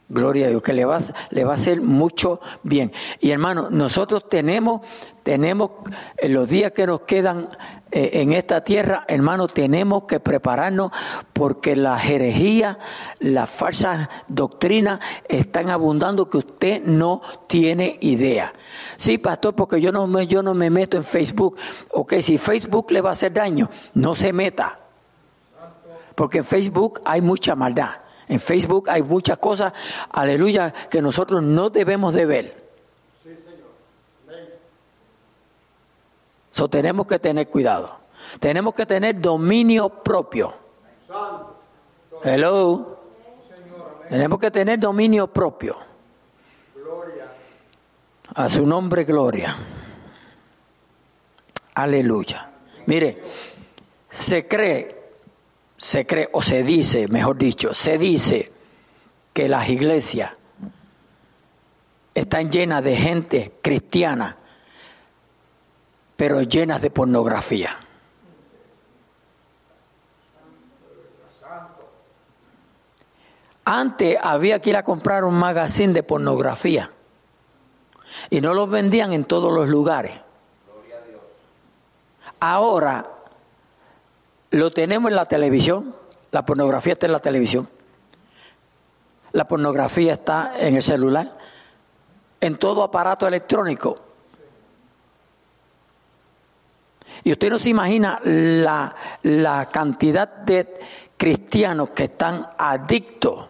Gloria a Dios, que le va, le va a hacer mucho bien. Y hermano, nosotros tenemos, tenemos, en los días que nos quedan eh, en esta tierra, hermano, tenemos que prepararnos porque la herejía, las falsas doctrinas están abundando que usted no tiene idea. Sí, pastor, porque yo no me, yo no me meto en Facebook. Ok, si Facebook le va a hacer daño, no se meta. Porque en Facebook hay mucha maldad. En Facebook hay muchas cosas, aleluya, que nosotros no debemos de ver. So, tenemos que tener cuidado. Tenemos que tener dominio propio. Hello. Tenemos que tener dominio propio. A su nombre, gloria. Aleluya. Mire, se cree se cree, o se dice, mejor dicho, se dice que las iglesias están llenas de gente cristiana, pero llenas de pornografía. Antes había que ir a comprar un magazine de pornografía y no los vendían en todos los lugares. Ahora lo tenemos en la televisión, la pornografía está en la televisión, la pornografía está en el celular, en todo aparato electrónico. Y usted no se imagina la, la cantidad de cristianos que están adictos,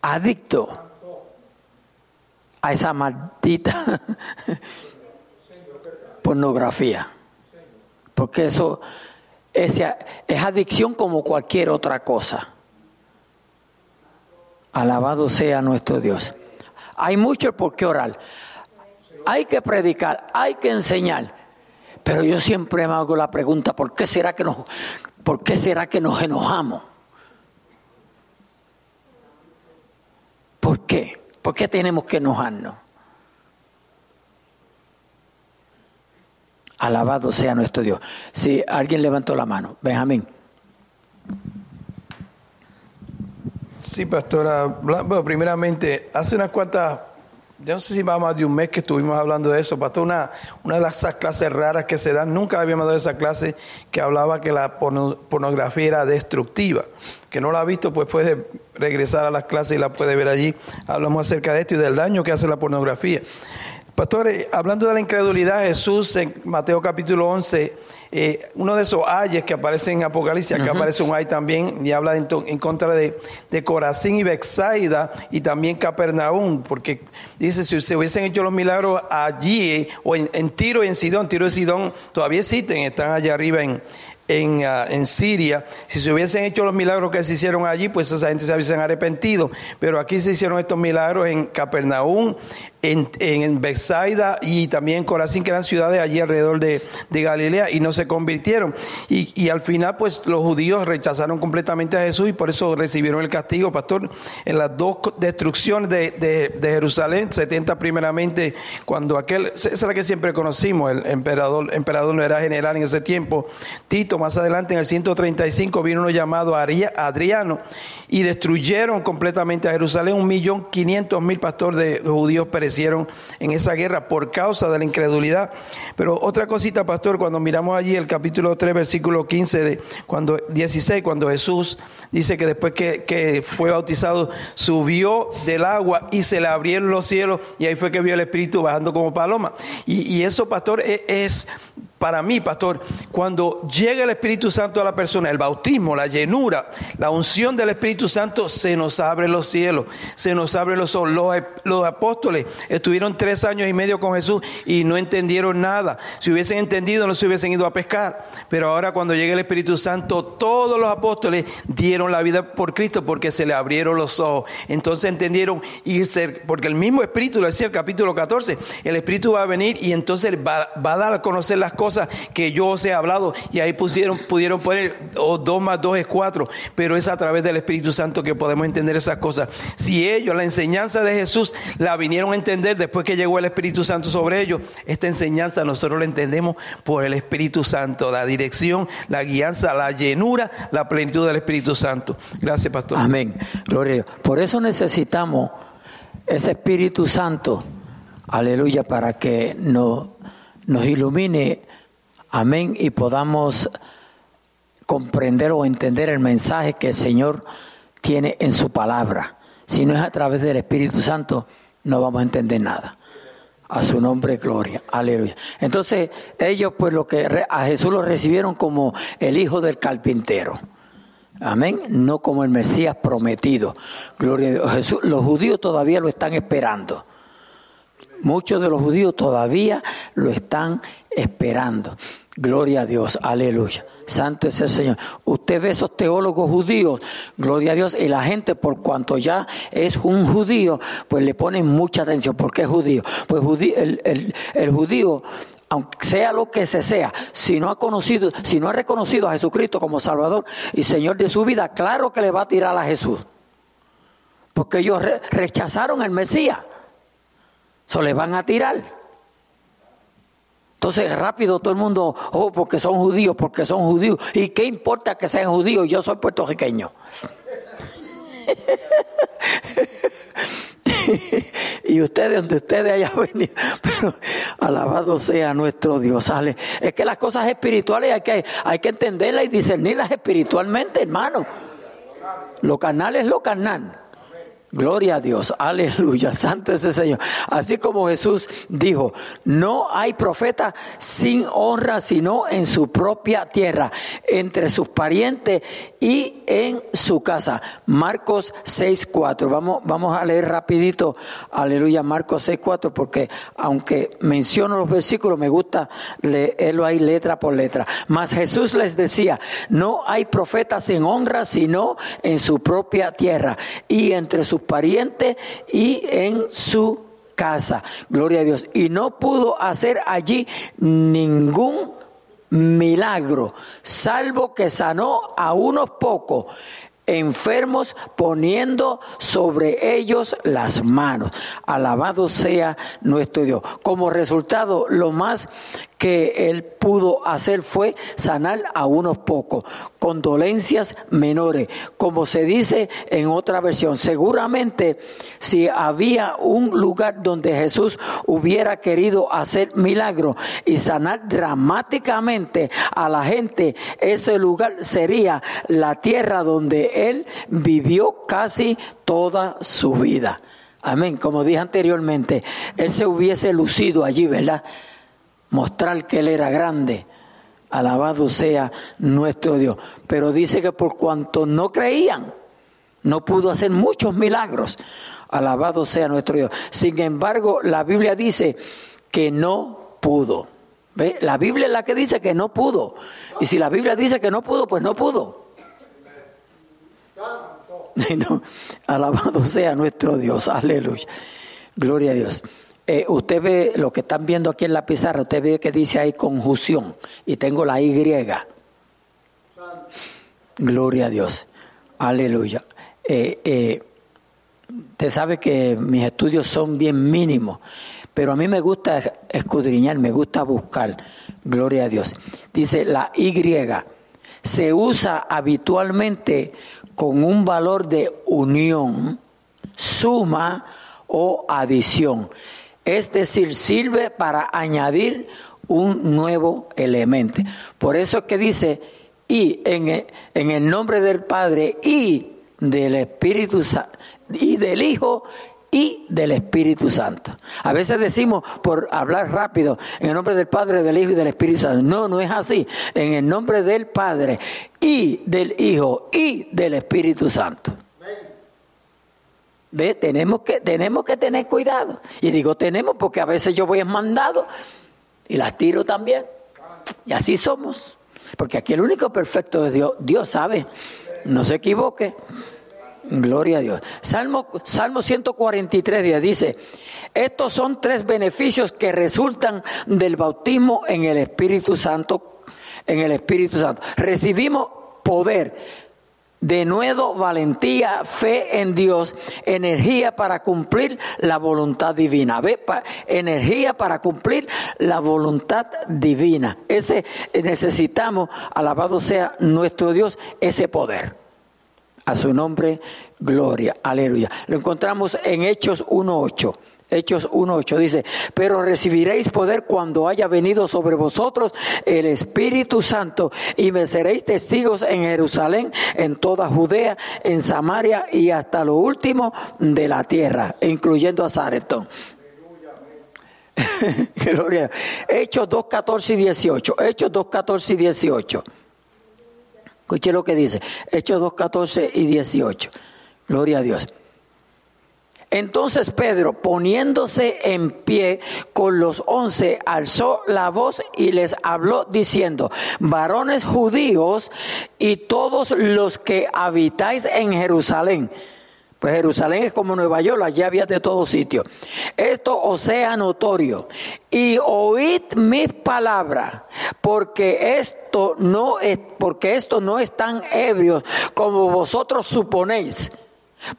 adictos a esa maldita pornografía. Porque eso es, es adicción como cualquier otra cosa. Alabado sea nuestro Dios. Hay mucho por qué orar. Hay que predicar, hay que enseñar. Pero yo siempre me hago la pregunta, ¿por qué será que nos, por qué será que nos enojamos? ¿Por qué? ¿Por qué tenemos que enojarnos? Alabado sea nuestro Dios. Si alguien levantó la mano, Benjamín. Sí, pastora. Bueno, primeramente, hace unas cuantas, no sé si va más de un mes que estuvimos hablando de eso, pastor, una, una de esas clases raras que se dan, nunca habíamos dado esa clase que hablaba que la pornografía era destructiva. Que no la ha visto, pues puede regresar a las clases y la puede ver allí. Hablamos acerca de esto y del daño que hace la pornografía. Pastor, eh, hablando de la incredulidad, Jesús en Mateo capítulo 11, eh, uno de esos ayes que aparecen en Apocalipsis, que aparece un ay también, y habla en, contra de, de, Corazín y Bexaida y también Capernaum, porque dice, si se hubiesen hecho los milagros allí, o en, en Tiro y en Sidón, Tiro y Sidón todavía existen, están allá arriba en, en, ah, en, Siria, si se hubiesen hecho los milagros que se hicieron allí, pues esa gente se hubiesen arrepentido. Pero aquí se hicieron estos milagros en Capernaum, en, en Bethsaida y también Corazín, que eran ciudades allí alrededor de, de Galilea, y no se convirtieron. Y, y, al final, pues los judíos rechazaron completamente a Jesús y por eso recibieron el castigo, pastor. En las dos destrucciones de, de, de Jerusalén, 70 primeramente, cuando aquel, esa es la que siempre conocimos, el emperador, emperador no era general en ese tiempo, Tito, más adelante en el 135 vino uno llamado Adriano y destruyeron completamente a Jerusalén. Un millón quinientos mil pastores de judíos perecieron en esa guerra por causa de la incredulidad. Pero otra cosita, pastor, cuando miramos allí el capítulo 3, versículo 15, de, cuando, 16, cuando Jesús dice que después que, que fue bautizado, subió del agua y se le abrieron los cielos y ahí fue que vio el Espíritu bajando como paloma. Y, y eso, pastor, e, es para mí, pastor, cuando llega el Espíritu Santo a la persona, el bautismo, la llenura, la unción del Espíritu Santo, se nos abre los cielos, se nos abre los ojos. Los, apóstoles estuvieron tres años y medio con Jesús y no entendieron nada. Si hubiesen entendido, no se hubiesen ido a pescar. Pero ahora cuando llega el Espíritu Santo, todos los apóstoles dieron la vida por Cristo porque se le abrieron los ojos. Entonces entendieron irse, porque el mismo Espíritu, lo decía el capítulo 14, el Espíritu va a venir y entonces va a dar a conocer las cosas que yo os he hablado y ahí pusieron, pudieron poner oh, dos más dos es cuatro, pero es a través del Espíritu Santo que podemos entender esas cosas. Si ellos, la enseñanza de Jesús, la vinieron a entender después que llegó el Espíritu Santo sobre ellos, esta enseñanza nosotros la entendemos por el Espíritu Santo, la dirección, la guianza, la llenura, la plenitud del Espíritu Santo. Gracias, pastor. Amén. Gloria. Por eso necesitamos ese Espíritu Santo, aleluya, para que nos, nos ilumine Amén. Y podamos comprender o entender el mensaje que el Señor tiene en su palabra. Si no es a través del Espíritu Santo, no vamos a entender nada. A su nombre, gloria. Aleluya. Entonces, ellos, pues, lo que a Jesús lo recibieron como el hijo del carpintero. Amén. No como el Mesías prometido. Gloria a Dios. Jesús, los judíos todavía lo están esperando. Muchos de los judíos todavía lo están esperando. Gloria a Dios, aleluya. Santo es el Señor. Usted ve esos teólogos judíos, gloria a Dios, y la gente por cuanto ya es un judío, pues le ponen mucha atención. ¿Por qué es judío? Pues el, el, el judío aunque sea lo que se sea, si no ha conocido, si no ha reconocido a Jesucristo como Salvador y Señor de su vida, claro que le va a tirar a Jesús. Porque ellos re rechazaron al Mesías. Se le van a tirar. Entonces rápido todo el mundo, oh, porque son judíos, porque son judíos. ¿Y qué importa que sean judíos? Yo soy puertorriqueño. y ustedes, donde ustedes hayan venido, pero alabado sea nuestro Dios. ¿sale? Es que las cosas espirituales hay que, hay que entenderlas y discernirlas espiritualmente, hermano. Lo carnal es lo carnal. Gloria a Dios, aleluya, santo es el Señor. Así como Jesús dijo, no hay profeta sin honra sino en su propia tierra, entre sus parientes y en su casa. Marcos 6.4, vamos, vamos a leer rapidito, aleluya, Marcos 6.4, porque aunque menciono los versículos, me gusta leerlo ahí letra por letra. Mas Jesús les decía, no hay profeta sin honra sino en su propia tierra y entre sus pariente y en su casa. Gloria a Dios. Y no pudo hacer allí ningún milagro, salvo que sanó a unos pocos enfermos poniendo sobre ellos las manos. Alabado sea nuestro Dios. Como resultado, lo más que él pudo hacer fue sanar a unos pocos, con dolencias menores, como se dice en otra versión. Seguramente si había un lugar donde Jesús hubiera querido hacer milagro y sanar dramáticamente a la gente, ese lugar sería la tierra donde él vivió casi toda su vida. Amén. Como dije anteriormente, él se hubiese lucido allí, ¿verdad? Mostrar que Él era grande. Alabado sea nuestro Dios. Pero dice que por cuanto no creían, no pudo hacer muchos milagros. Alabado sea nuestro Dios. Sin embargo, la Biblia dice que no pudo. ¿Ve? La Biblia es la que dice que no pudo. Y si la Biblia dice que no pudo, pues no pudo. alabado sea nuestro Dios. Aleluya. Gloria a Dios. Eh, usted ve lo que están viendo aquí en la pizarra, usted ve que dice ahí conjunción y tengo la Y. Gloria a Dios. Aleluya. Eh, eh, usted sabe que mis estudios son bien mínimos, pero a mí me gusta escudriñar, me gusta buscar. Gloria a Dios. Dice la Y se usa habitualmente con un valor de unión, suma o adición es decir, sirve para añadir un nuevo elemento. Por eso es que dice, y en el, en el nombre del Padre y del Espíritu y del Hijo y del Espíritu Santo. A veces decimos, por hablar rápido, en el nombre del Padre, del Hijo y del Espíritu Santo. No, no es así. En el nombre del Padre y del Hijo y del Espíritu Santo. ¿Ve? Tenemos que, tenemos que tener cuidado. Y digo tenemos porque a veces yo voy mandado y las tiro también. Y así somos. Porque aquí el único perfecto es Dios. Dios sabe. No se equivoque. Gloria a Dios. Salmo, Salmo 143 dice, estos son tres beneficios que resultan del bautismo en el Espíritu Santo. En el Espíritu Santo. Recibimos poder de nuevo, valentía, fe en Dios, energía para cumplir la voluntad divina. ¿Ve? energía para cumplir la voluntad divina. Ese necesitamos, alabado sea nuestro Dios, ese poder. A su nombre, gloria. Aleluya. Lo encontramos en Hechos 1.8. Hechos 1.8 dice, pero recibiréis poder cuando haya venido sobre vosotros el Espíritu Santo y me seréis testigos en Jerusalén, en toda Judea, en Samaria y hasta lo último de la tierra, incluyendo a Zaretón. Gloria. Hechos 2, 14 y 18. Hechos 2, 14 y 18. Escuche lo que dice. Hechos 2, 14 y 18. Gloria a Dios. Entonces Pedro, poniéndose en pie con los once, alzó la voz y les habló diciendo, varones judíos y todos los que habitáis en Jerusalén. Pues Jerusalén es como Nueva York, allí había de todo sitio. Esto os sea notorio. Y oíd mis palabras, porque esto no es, porque esto no es tan ebrio como vosotros suponéis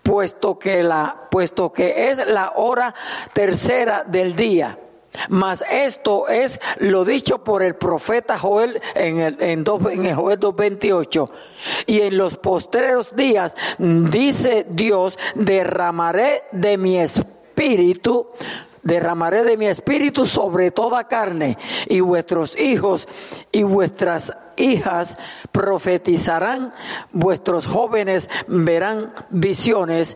puesto que, la, puesto que es la hora tercera del día. Mas esto es lo dicho por el profeta Joel en el, en, en el Joel 2.28. Y en los postreros días, dice Dios, derramaré de mi espíritu derramaré de mi espíritu sobre toda carne, y vuestros hijos y vuestras hijas profetizarán, vuestros jóvenes verán visiones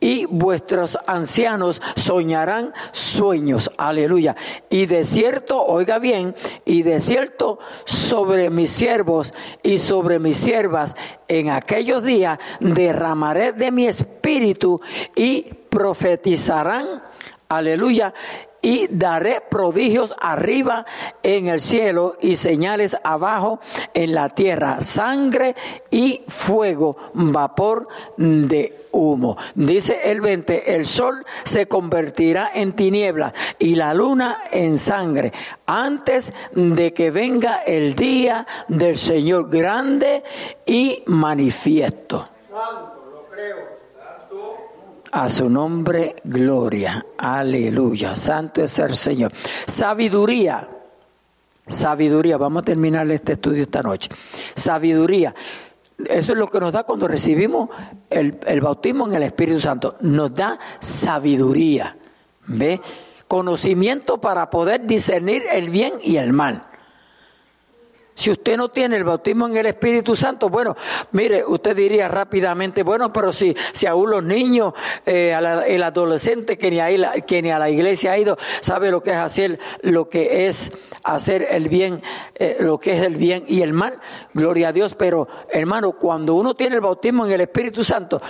y vuestros ancianos soñarán sueños. Aleluya. Y de cierto, oiga bien, y de cierto sobre mis siervos y sobre mis siervas en aquellos días derramaré de mi espíritu y profetizarán. Aleluya y daré prodigios arriba en el cielo y señales abajo en la tierra, sangre y fuego, vapor de humo. Dice el 20, el sol se convertirá en tinieblas y la luna en sangre antes de que venga el día del Señor grande y manifiesto. A su nombre, gloria. Aleluya. Santo es el Señor. Sabiduría. Sabiduría. Vamos a terminar este estudio esta noche. Sabiduría. Eso es lo que nos da cuando recibimos el, el bautismo en el Espíritu Santo. Nos da sabiduría. ¿Ve? Conocimiento para poder discernir el bien y el mal. Si usted no tiene el bautismo en el Espíritu Santo, bueno, mire, usted diría rápidamente, bueno, pero si, si aún los niños, eh, el adolescente que ni, a que ni a la iglesia ha ido, sabe lo que es hacer, lo que es hacer el bien, eh, lo que es el bien y el mal, gloria a Dios, pero hermano, cuando uno tiene el bautismo en el Espíritu Santo,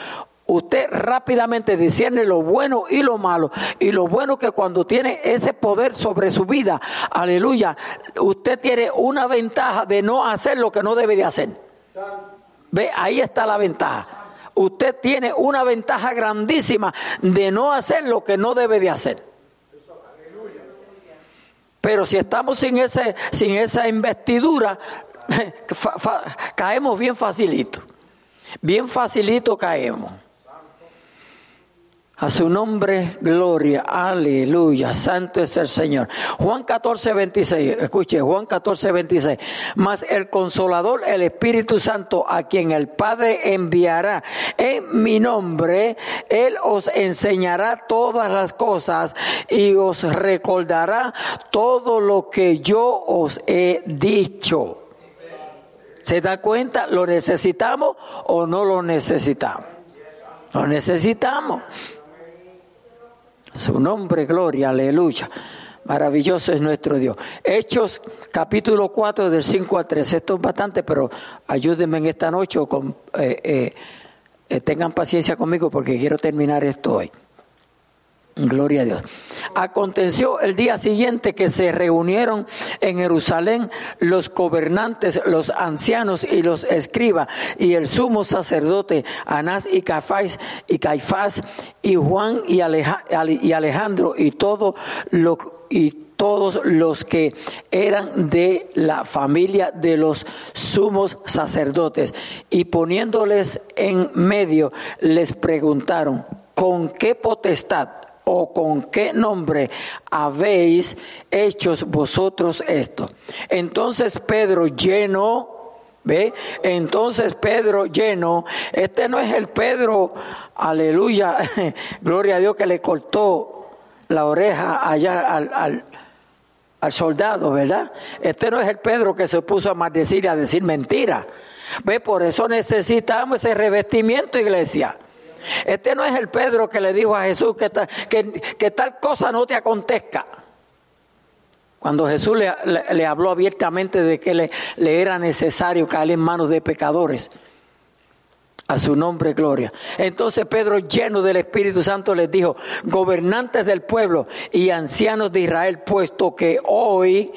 usted rápidamente discierne lo bueno y lo malo. Y lo bueno que cuando tiene ese poder sobre su vida, aleluya, usted tiene una ventaja de no hacer lo que no debe de hacer. Ve, ahí está la ventaja. Usted tiene una ventaja grandísima de no hacer lo que no debe de hacer. Pero si estamos sin, ese, sin esa investidura, caemos bien facilito. Bien facilito caemos. A su nombre, gloria, aleluya, santo es el Señor. Juan 14, 26, escuche, Juan 14, 26. Mas el consolador, el Espíritu Santo, a quien el Padre enviará en mi nombre, Él os enseñará todas las cosas y os recordará todo lo que yo os he dicho. ¿Se da cuenta? ¿Lo necesitamos o no lo necesitamos? Lo necesitamos. Su nombre, gloria, aleluya. Maravilloso es nuestro Dios. Hechos capítulo 4 del 5 al 3. Esto es bastante, pero ayúdenme en esta noche con, eh, eh, eh, tengan paciencia conmigo porque quiero terminar esto hoy. Gloria a Dios. Aconteció el día siguiente que se reunieron en Jerusalén los gobernantes, los ancianos y los escribas y el sumo sacerdote Anás y Caifás y Caifás y Juan y, Alejandro y todo lo y todos los que eran de la familia de los sumos sacerdotes y poniéndoles en medio les preguntaron con qué potestad o con qué nombre habéis hecho vosotros esto. Entonces Pedro lleno, ¿ve? Entonces Pedro lleno, este no es el Pedro, aleluya, gloria a Dios que le cortó la oreja allá al, al soldado, ¿verdad? Este no es el Pedro que se puso a maldecir y a decir mentira. ¿Ve? Por eso necesitamos ese revestimiento, iglesia. Este no es el Pedro que le dijo a Jesús que, tal cosa no te acontezca. Cuando Jesús le, habló abiertamente de que le, le, era necesario caer en manos de pecadores. A su nombre, gloria. Entonces Pedro, lleno del Espíritu Santo, les dijo, gobernantes del pueblo y ancianos de Israel, puesto que hoy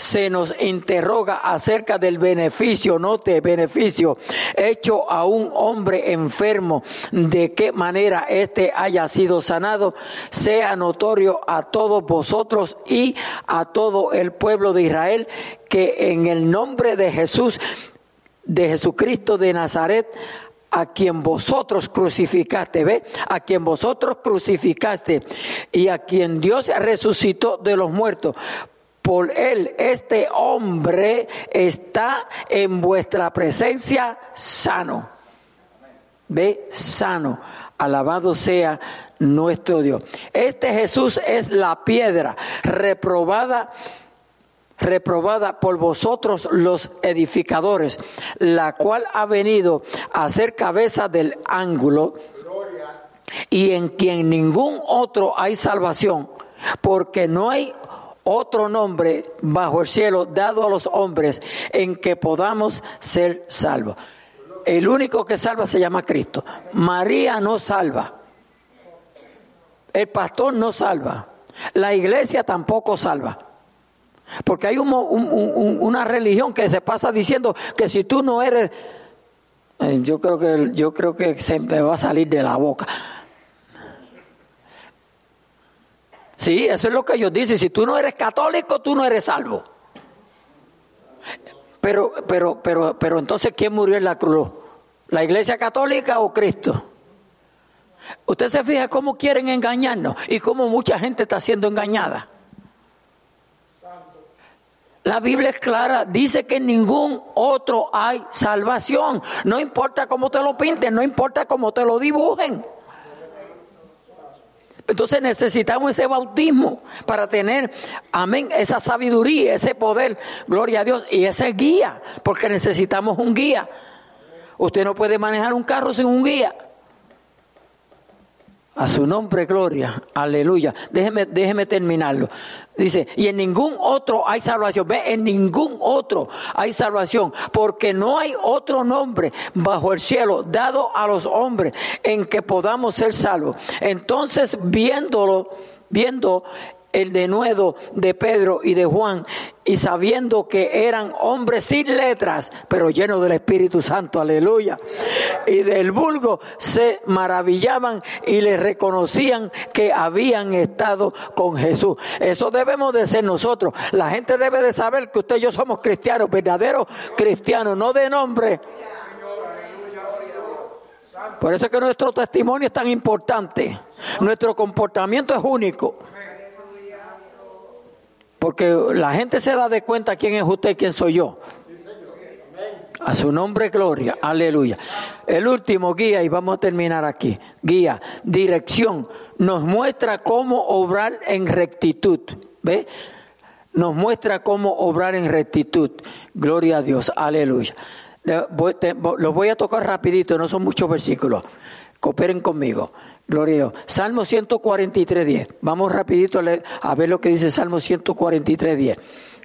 se nos interroga acerca del beneficio, note beneficio, hecho a un hombre enfermo, de qué manera éste haya sido sanado, sea notorio a todos vosotros y a todo el pueblo de Israel, que en el nombre de Jesús, de Jesucristo de Nazaret, a quien vosotros crucificaste, ¿ve? A quien vosotros crucificaste y a quien Dios resucitó de los muertos por él, este hombre está en vuestra presencia sano. Ve, sano. Alabado sea nuestro Dios. Este Jesús es la piedra reprobada reprobada por vosotros los edificadores, la cual ha venido a ser cabeza del ángulo. y en quien ningún otro hay salvación, porque no hay otro nombre bajo el cielo dado a los hombres en que podamos ser salvos. El único que salva se llama Cristo. María no salva. El pastor no salva. La iglesia tampoco salva. Porque hay una religión que se pasa diciendo que si tú no eres, eh, yo creo que yo creo que se me va a salir de la boca. Sí, eso es lo que ellos dicen. Si tú no eres católico, tú no eres salvo. Pero, pero, pero, pero entonces, ¿quién murió en la cruz? ¿La iglesia católica o Cristo? Usted se fija cómo quieren engañarnos y cómo mucha gente está siendo engañada. La Biblia es clara, dice que en ningún otro hay salvación. No importa cómo te lo pinten, no importa cómo te lo dibujen. Entonces necesitamos ese bautismo para tener, amén, esa sabiduría, ese poder, gloria a Dios, y ese guía, porque necesitamos un guía. Usted no puede manejar un carro sin un guía. A su nombre, gloria. Aleluya. Déjeme, déjeme terminarlo. Dice, y en ningún otro hay salvación. Ve, en ningún otro hay salvación. Porque no hay otro nombre bajo el cielo dado a los hombres en que podamos ser salvos. Entonces, viéndolo, viendo el denuedo de Pedro y de Juan, y sabiendo que eran hombres sin letras, pero llenos del Espíritu Santo, aleluya, y del vulgo, se maravillaban y le reconocían que habían estado con Jesús. Eso debemos de ser nosotros. La gente debe de saber que usted y yo somos cristianos, verdaderos cristianos, no de nombre. Por eso es que nuestro testimonio es tan importante. Nuestro comportamiento es único. Porque la gente se da de cuenta quién es usted y quién soy yo. A su nombre, gloria. Aleluya. El último guía, y vamos a terminar aquí. Guía, dirección. Nos muestra cómo obrar en rectitud. ¿Ve? Nos muestra cómo obrar en rectitud. Gloria a Dios. Aleluya. Los voy a tocar rapidito, no son muchos versículos. Cooperen conmigo. Gloria a Dios. Salmo 143, 10. Vamos rapidito a, ver lo que dice Salmo 143, 10.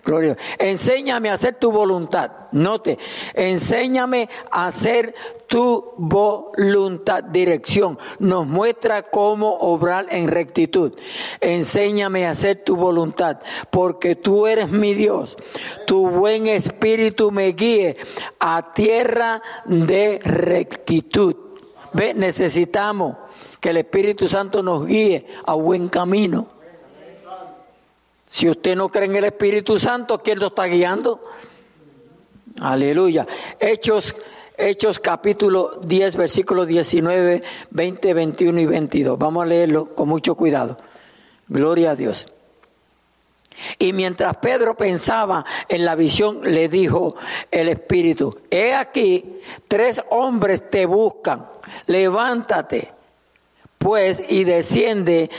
Gloria a Dios. Enséñame a hacer tu voluntad. Note, enséñame a hacer tu voluntad. Dirección. Nos muestra cómo obrar en rectitud. Enséñame a hacer tu voluntad, porque tú eres mi Dios. Tu buen espíritu me guíe a tierra de rectitud. Ve, necesitamos que el Espíritu Santo nos guíe a buen camino. Si usted no cree en el Espíritu Santo, ¿quién lo está guiando? Aleluya. Hechos, Hechos capítulo 10, versículos 19, 20, 21 y 22. Vamos a leerlo con mucho cuidado. Gloria a Dios. Y mientras Pedro pensaba en la visión, le dijo el Espíritu, he aquí, tres hombres te buscan, levántate pues y desciende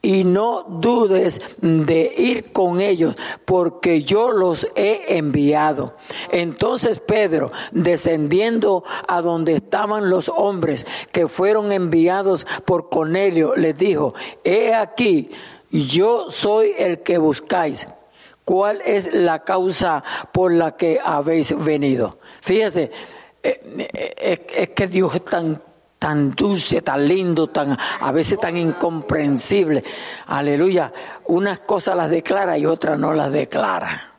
y no dudes de ir con ellos, porque yo los he enviado. Entonces Pedro, descendiendo a donde estaban los hombres que fueron enviados por Cornelio, les dijo, he aquí, yo soy el que buscáis. ¿Cuál es la causa por la que habéis venido? Fíjese, eh, eh, es que Dios es tan tan dulce, tan lindo, tan a veces tan incomprensible. Aleluya. Unas cosas las declara y otras no las declara.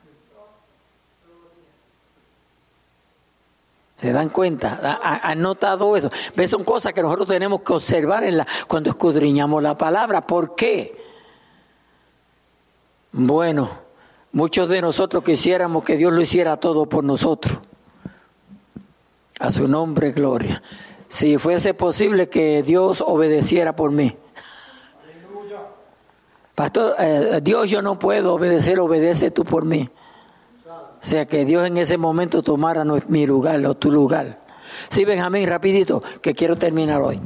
¿Se dan cuenta? ¿Han notado eso? ¿Ves? Son cosas que nosotros tenemos que observar en la, cuando escudriñamos la palabra. ¿Por qué? Bueno, muchos de nosotros quisiéramos que Dios lo hiciera todo por nosotros. A su nombre, gloria si fuese posible que Dios obedeciera por mí. Pastor, eh, Dios yo no puedo obedecer, obedece tú por mí. O sea, que Dios en ese momento tomara mi lugar o tu lugar. Sí, Benjamín, rapidito, que quiero terminar hoy.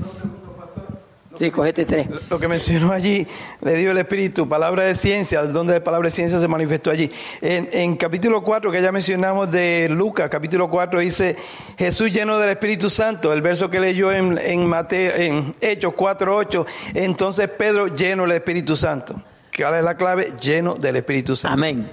Sí, cogete tres. Lo que mencionó allí, le dio el Espíritu, palabra de ciencia, donde la palabra de ciencia se manifestó allí. En, en capítulo 4, que ya mencionamos de Lucas, capítulo 4, dice Jesús lleno del Espíritu Santo, el verso que leyó en, en Mateo, en Hechos 4, 8, entonces Pedro lleno del Espíritu Santo. ¿Cuál es la clave? Lleno del Espíritu Santo. Amén.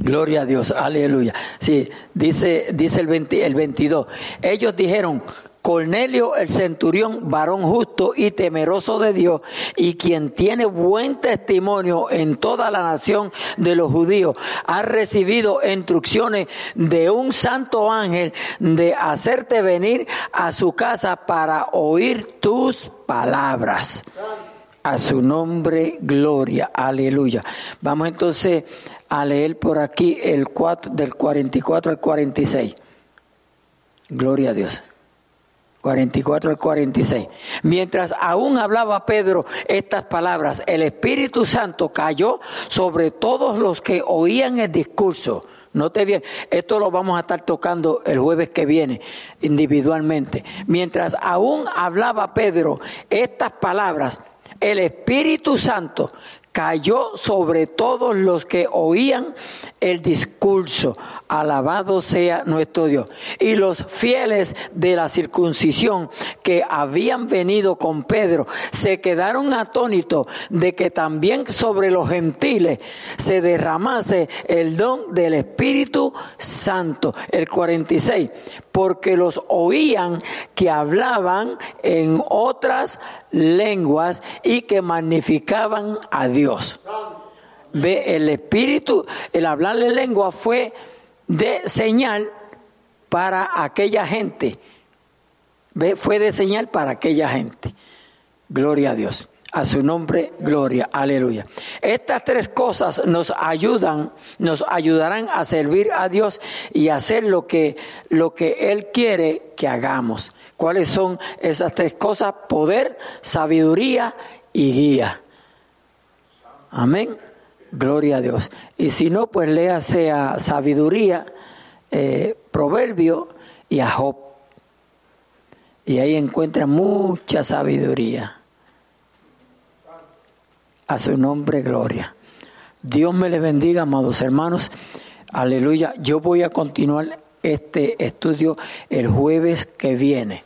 Gloria a Dios, aleluya. Sí, dice, dice el, 20 el 22. Ellos dijeron, Cornelio el centurión, varón justo y temeroso de Dios, y quien tiene buen testimonio en toda la nación de los judíos, ha recibido instrucciones de un santo ángel de hacerte venir a su casa para oír tus palabras. A su nombre, gloria, aleluya. Vamos entonces a leer por aquí el 4, del 44 al 46. Gloria a Dios. 44 al 46. Mientras aún hablaba Pedro estas palabras, el Espíritu Santo cayó sobre todos los que oían el discurso. Note bien, esto lo vamos a estar tocando el jueves que viene individualmente. Mientras aún hablaba Pedro estas palabras, el Espíritu Santo cayó sobre todos los que oían el discurso. Alabado sea nuestro Dios. Y los fieles de la circuncisión que habían venido con Pedro se quedaron atónitos de que también sobre los gentiles se derramase el don del Espíritu Santo. El 46. Porque los oían que hablaban en otras lenguas y que magnificaban a Dios. Ve, el espíritu, el hablarle lengua fue de señal para aquella gente. Ve, fue de señal para aquella gente. Gloria a Dios. A su nombre, gloria, aleluya. Estas tres cosas nos ayudan, nos ayudarán a servir a Dios y hacer lo que, lo que Él quiere que hagamos. ¿Cuáles son esas tres cosas? Poder, sabiduría y guía. Amén. Gloria a Dios. Y si no, pues léase a sabiduría, eh, proverbio y a Job. Y ahí encuentra mucha sabiduría. A su nombre, gloria. Dios me le bendiga, amados hermanos. Aleluya. Yo voy a continuar este estudio el jueves que viene.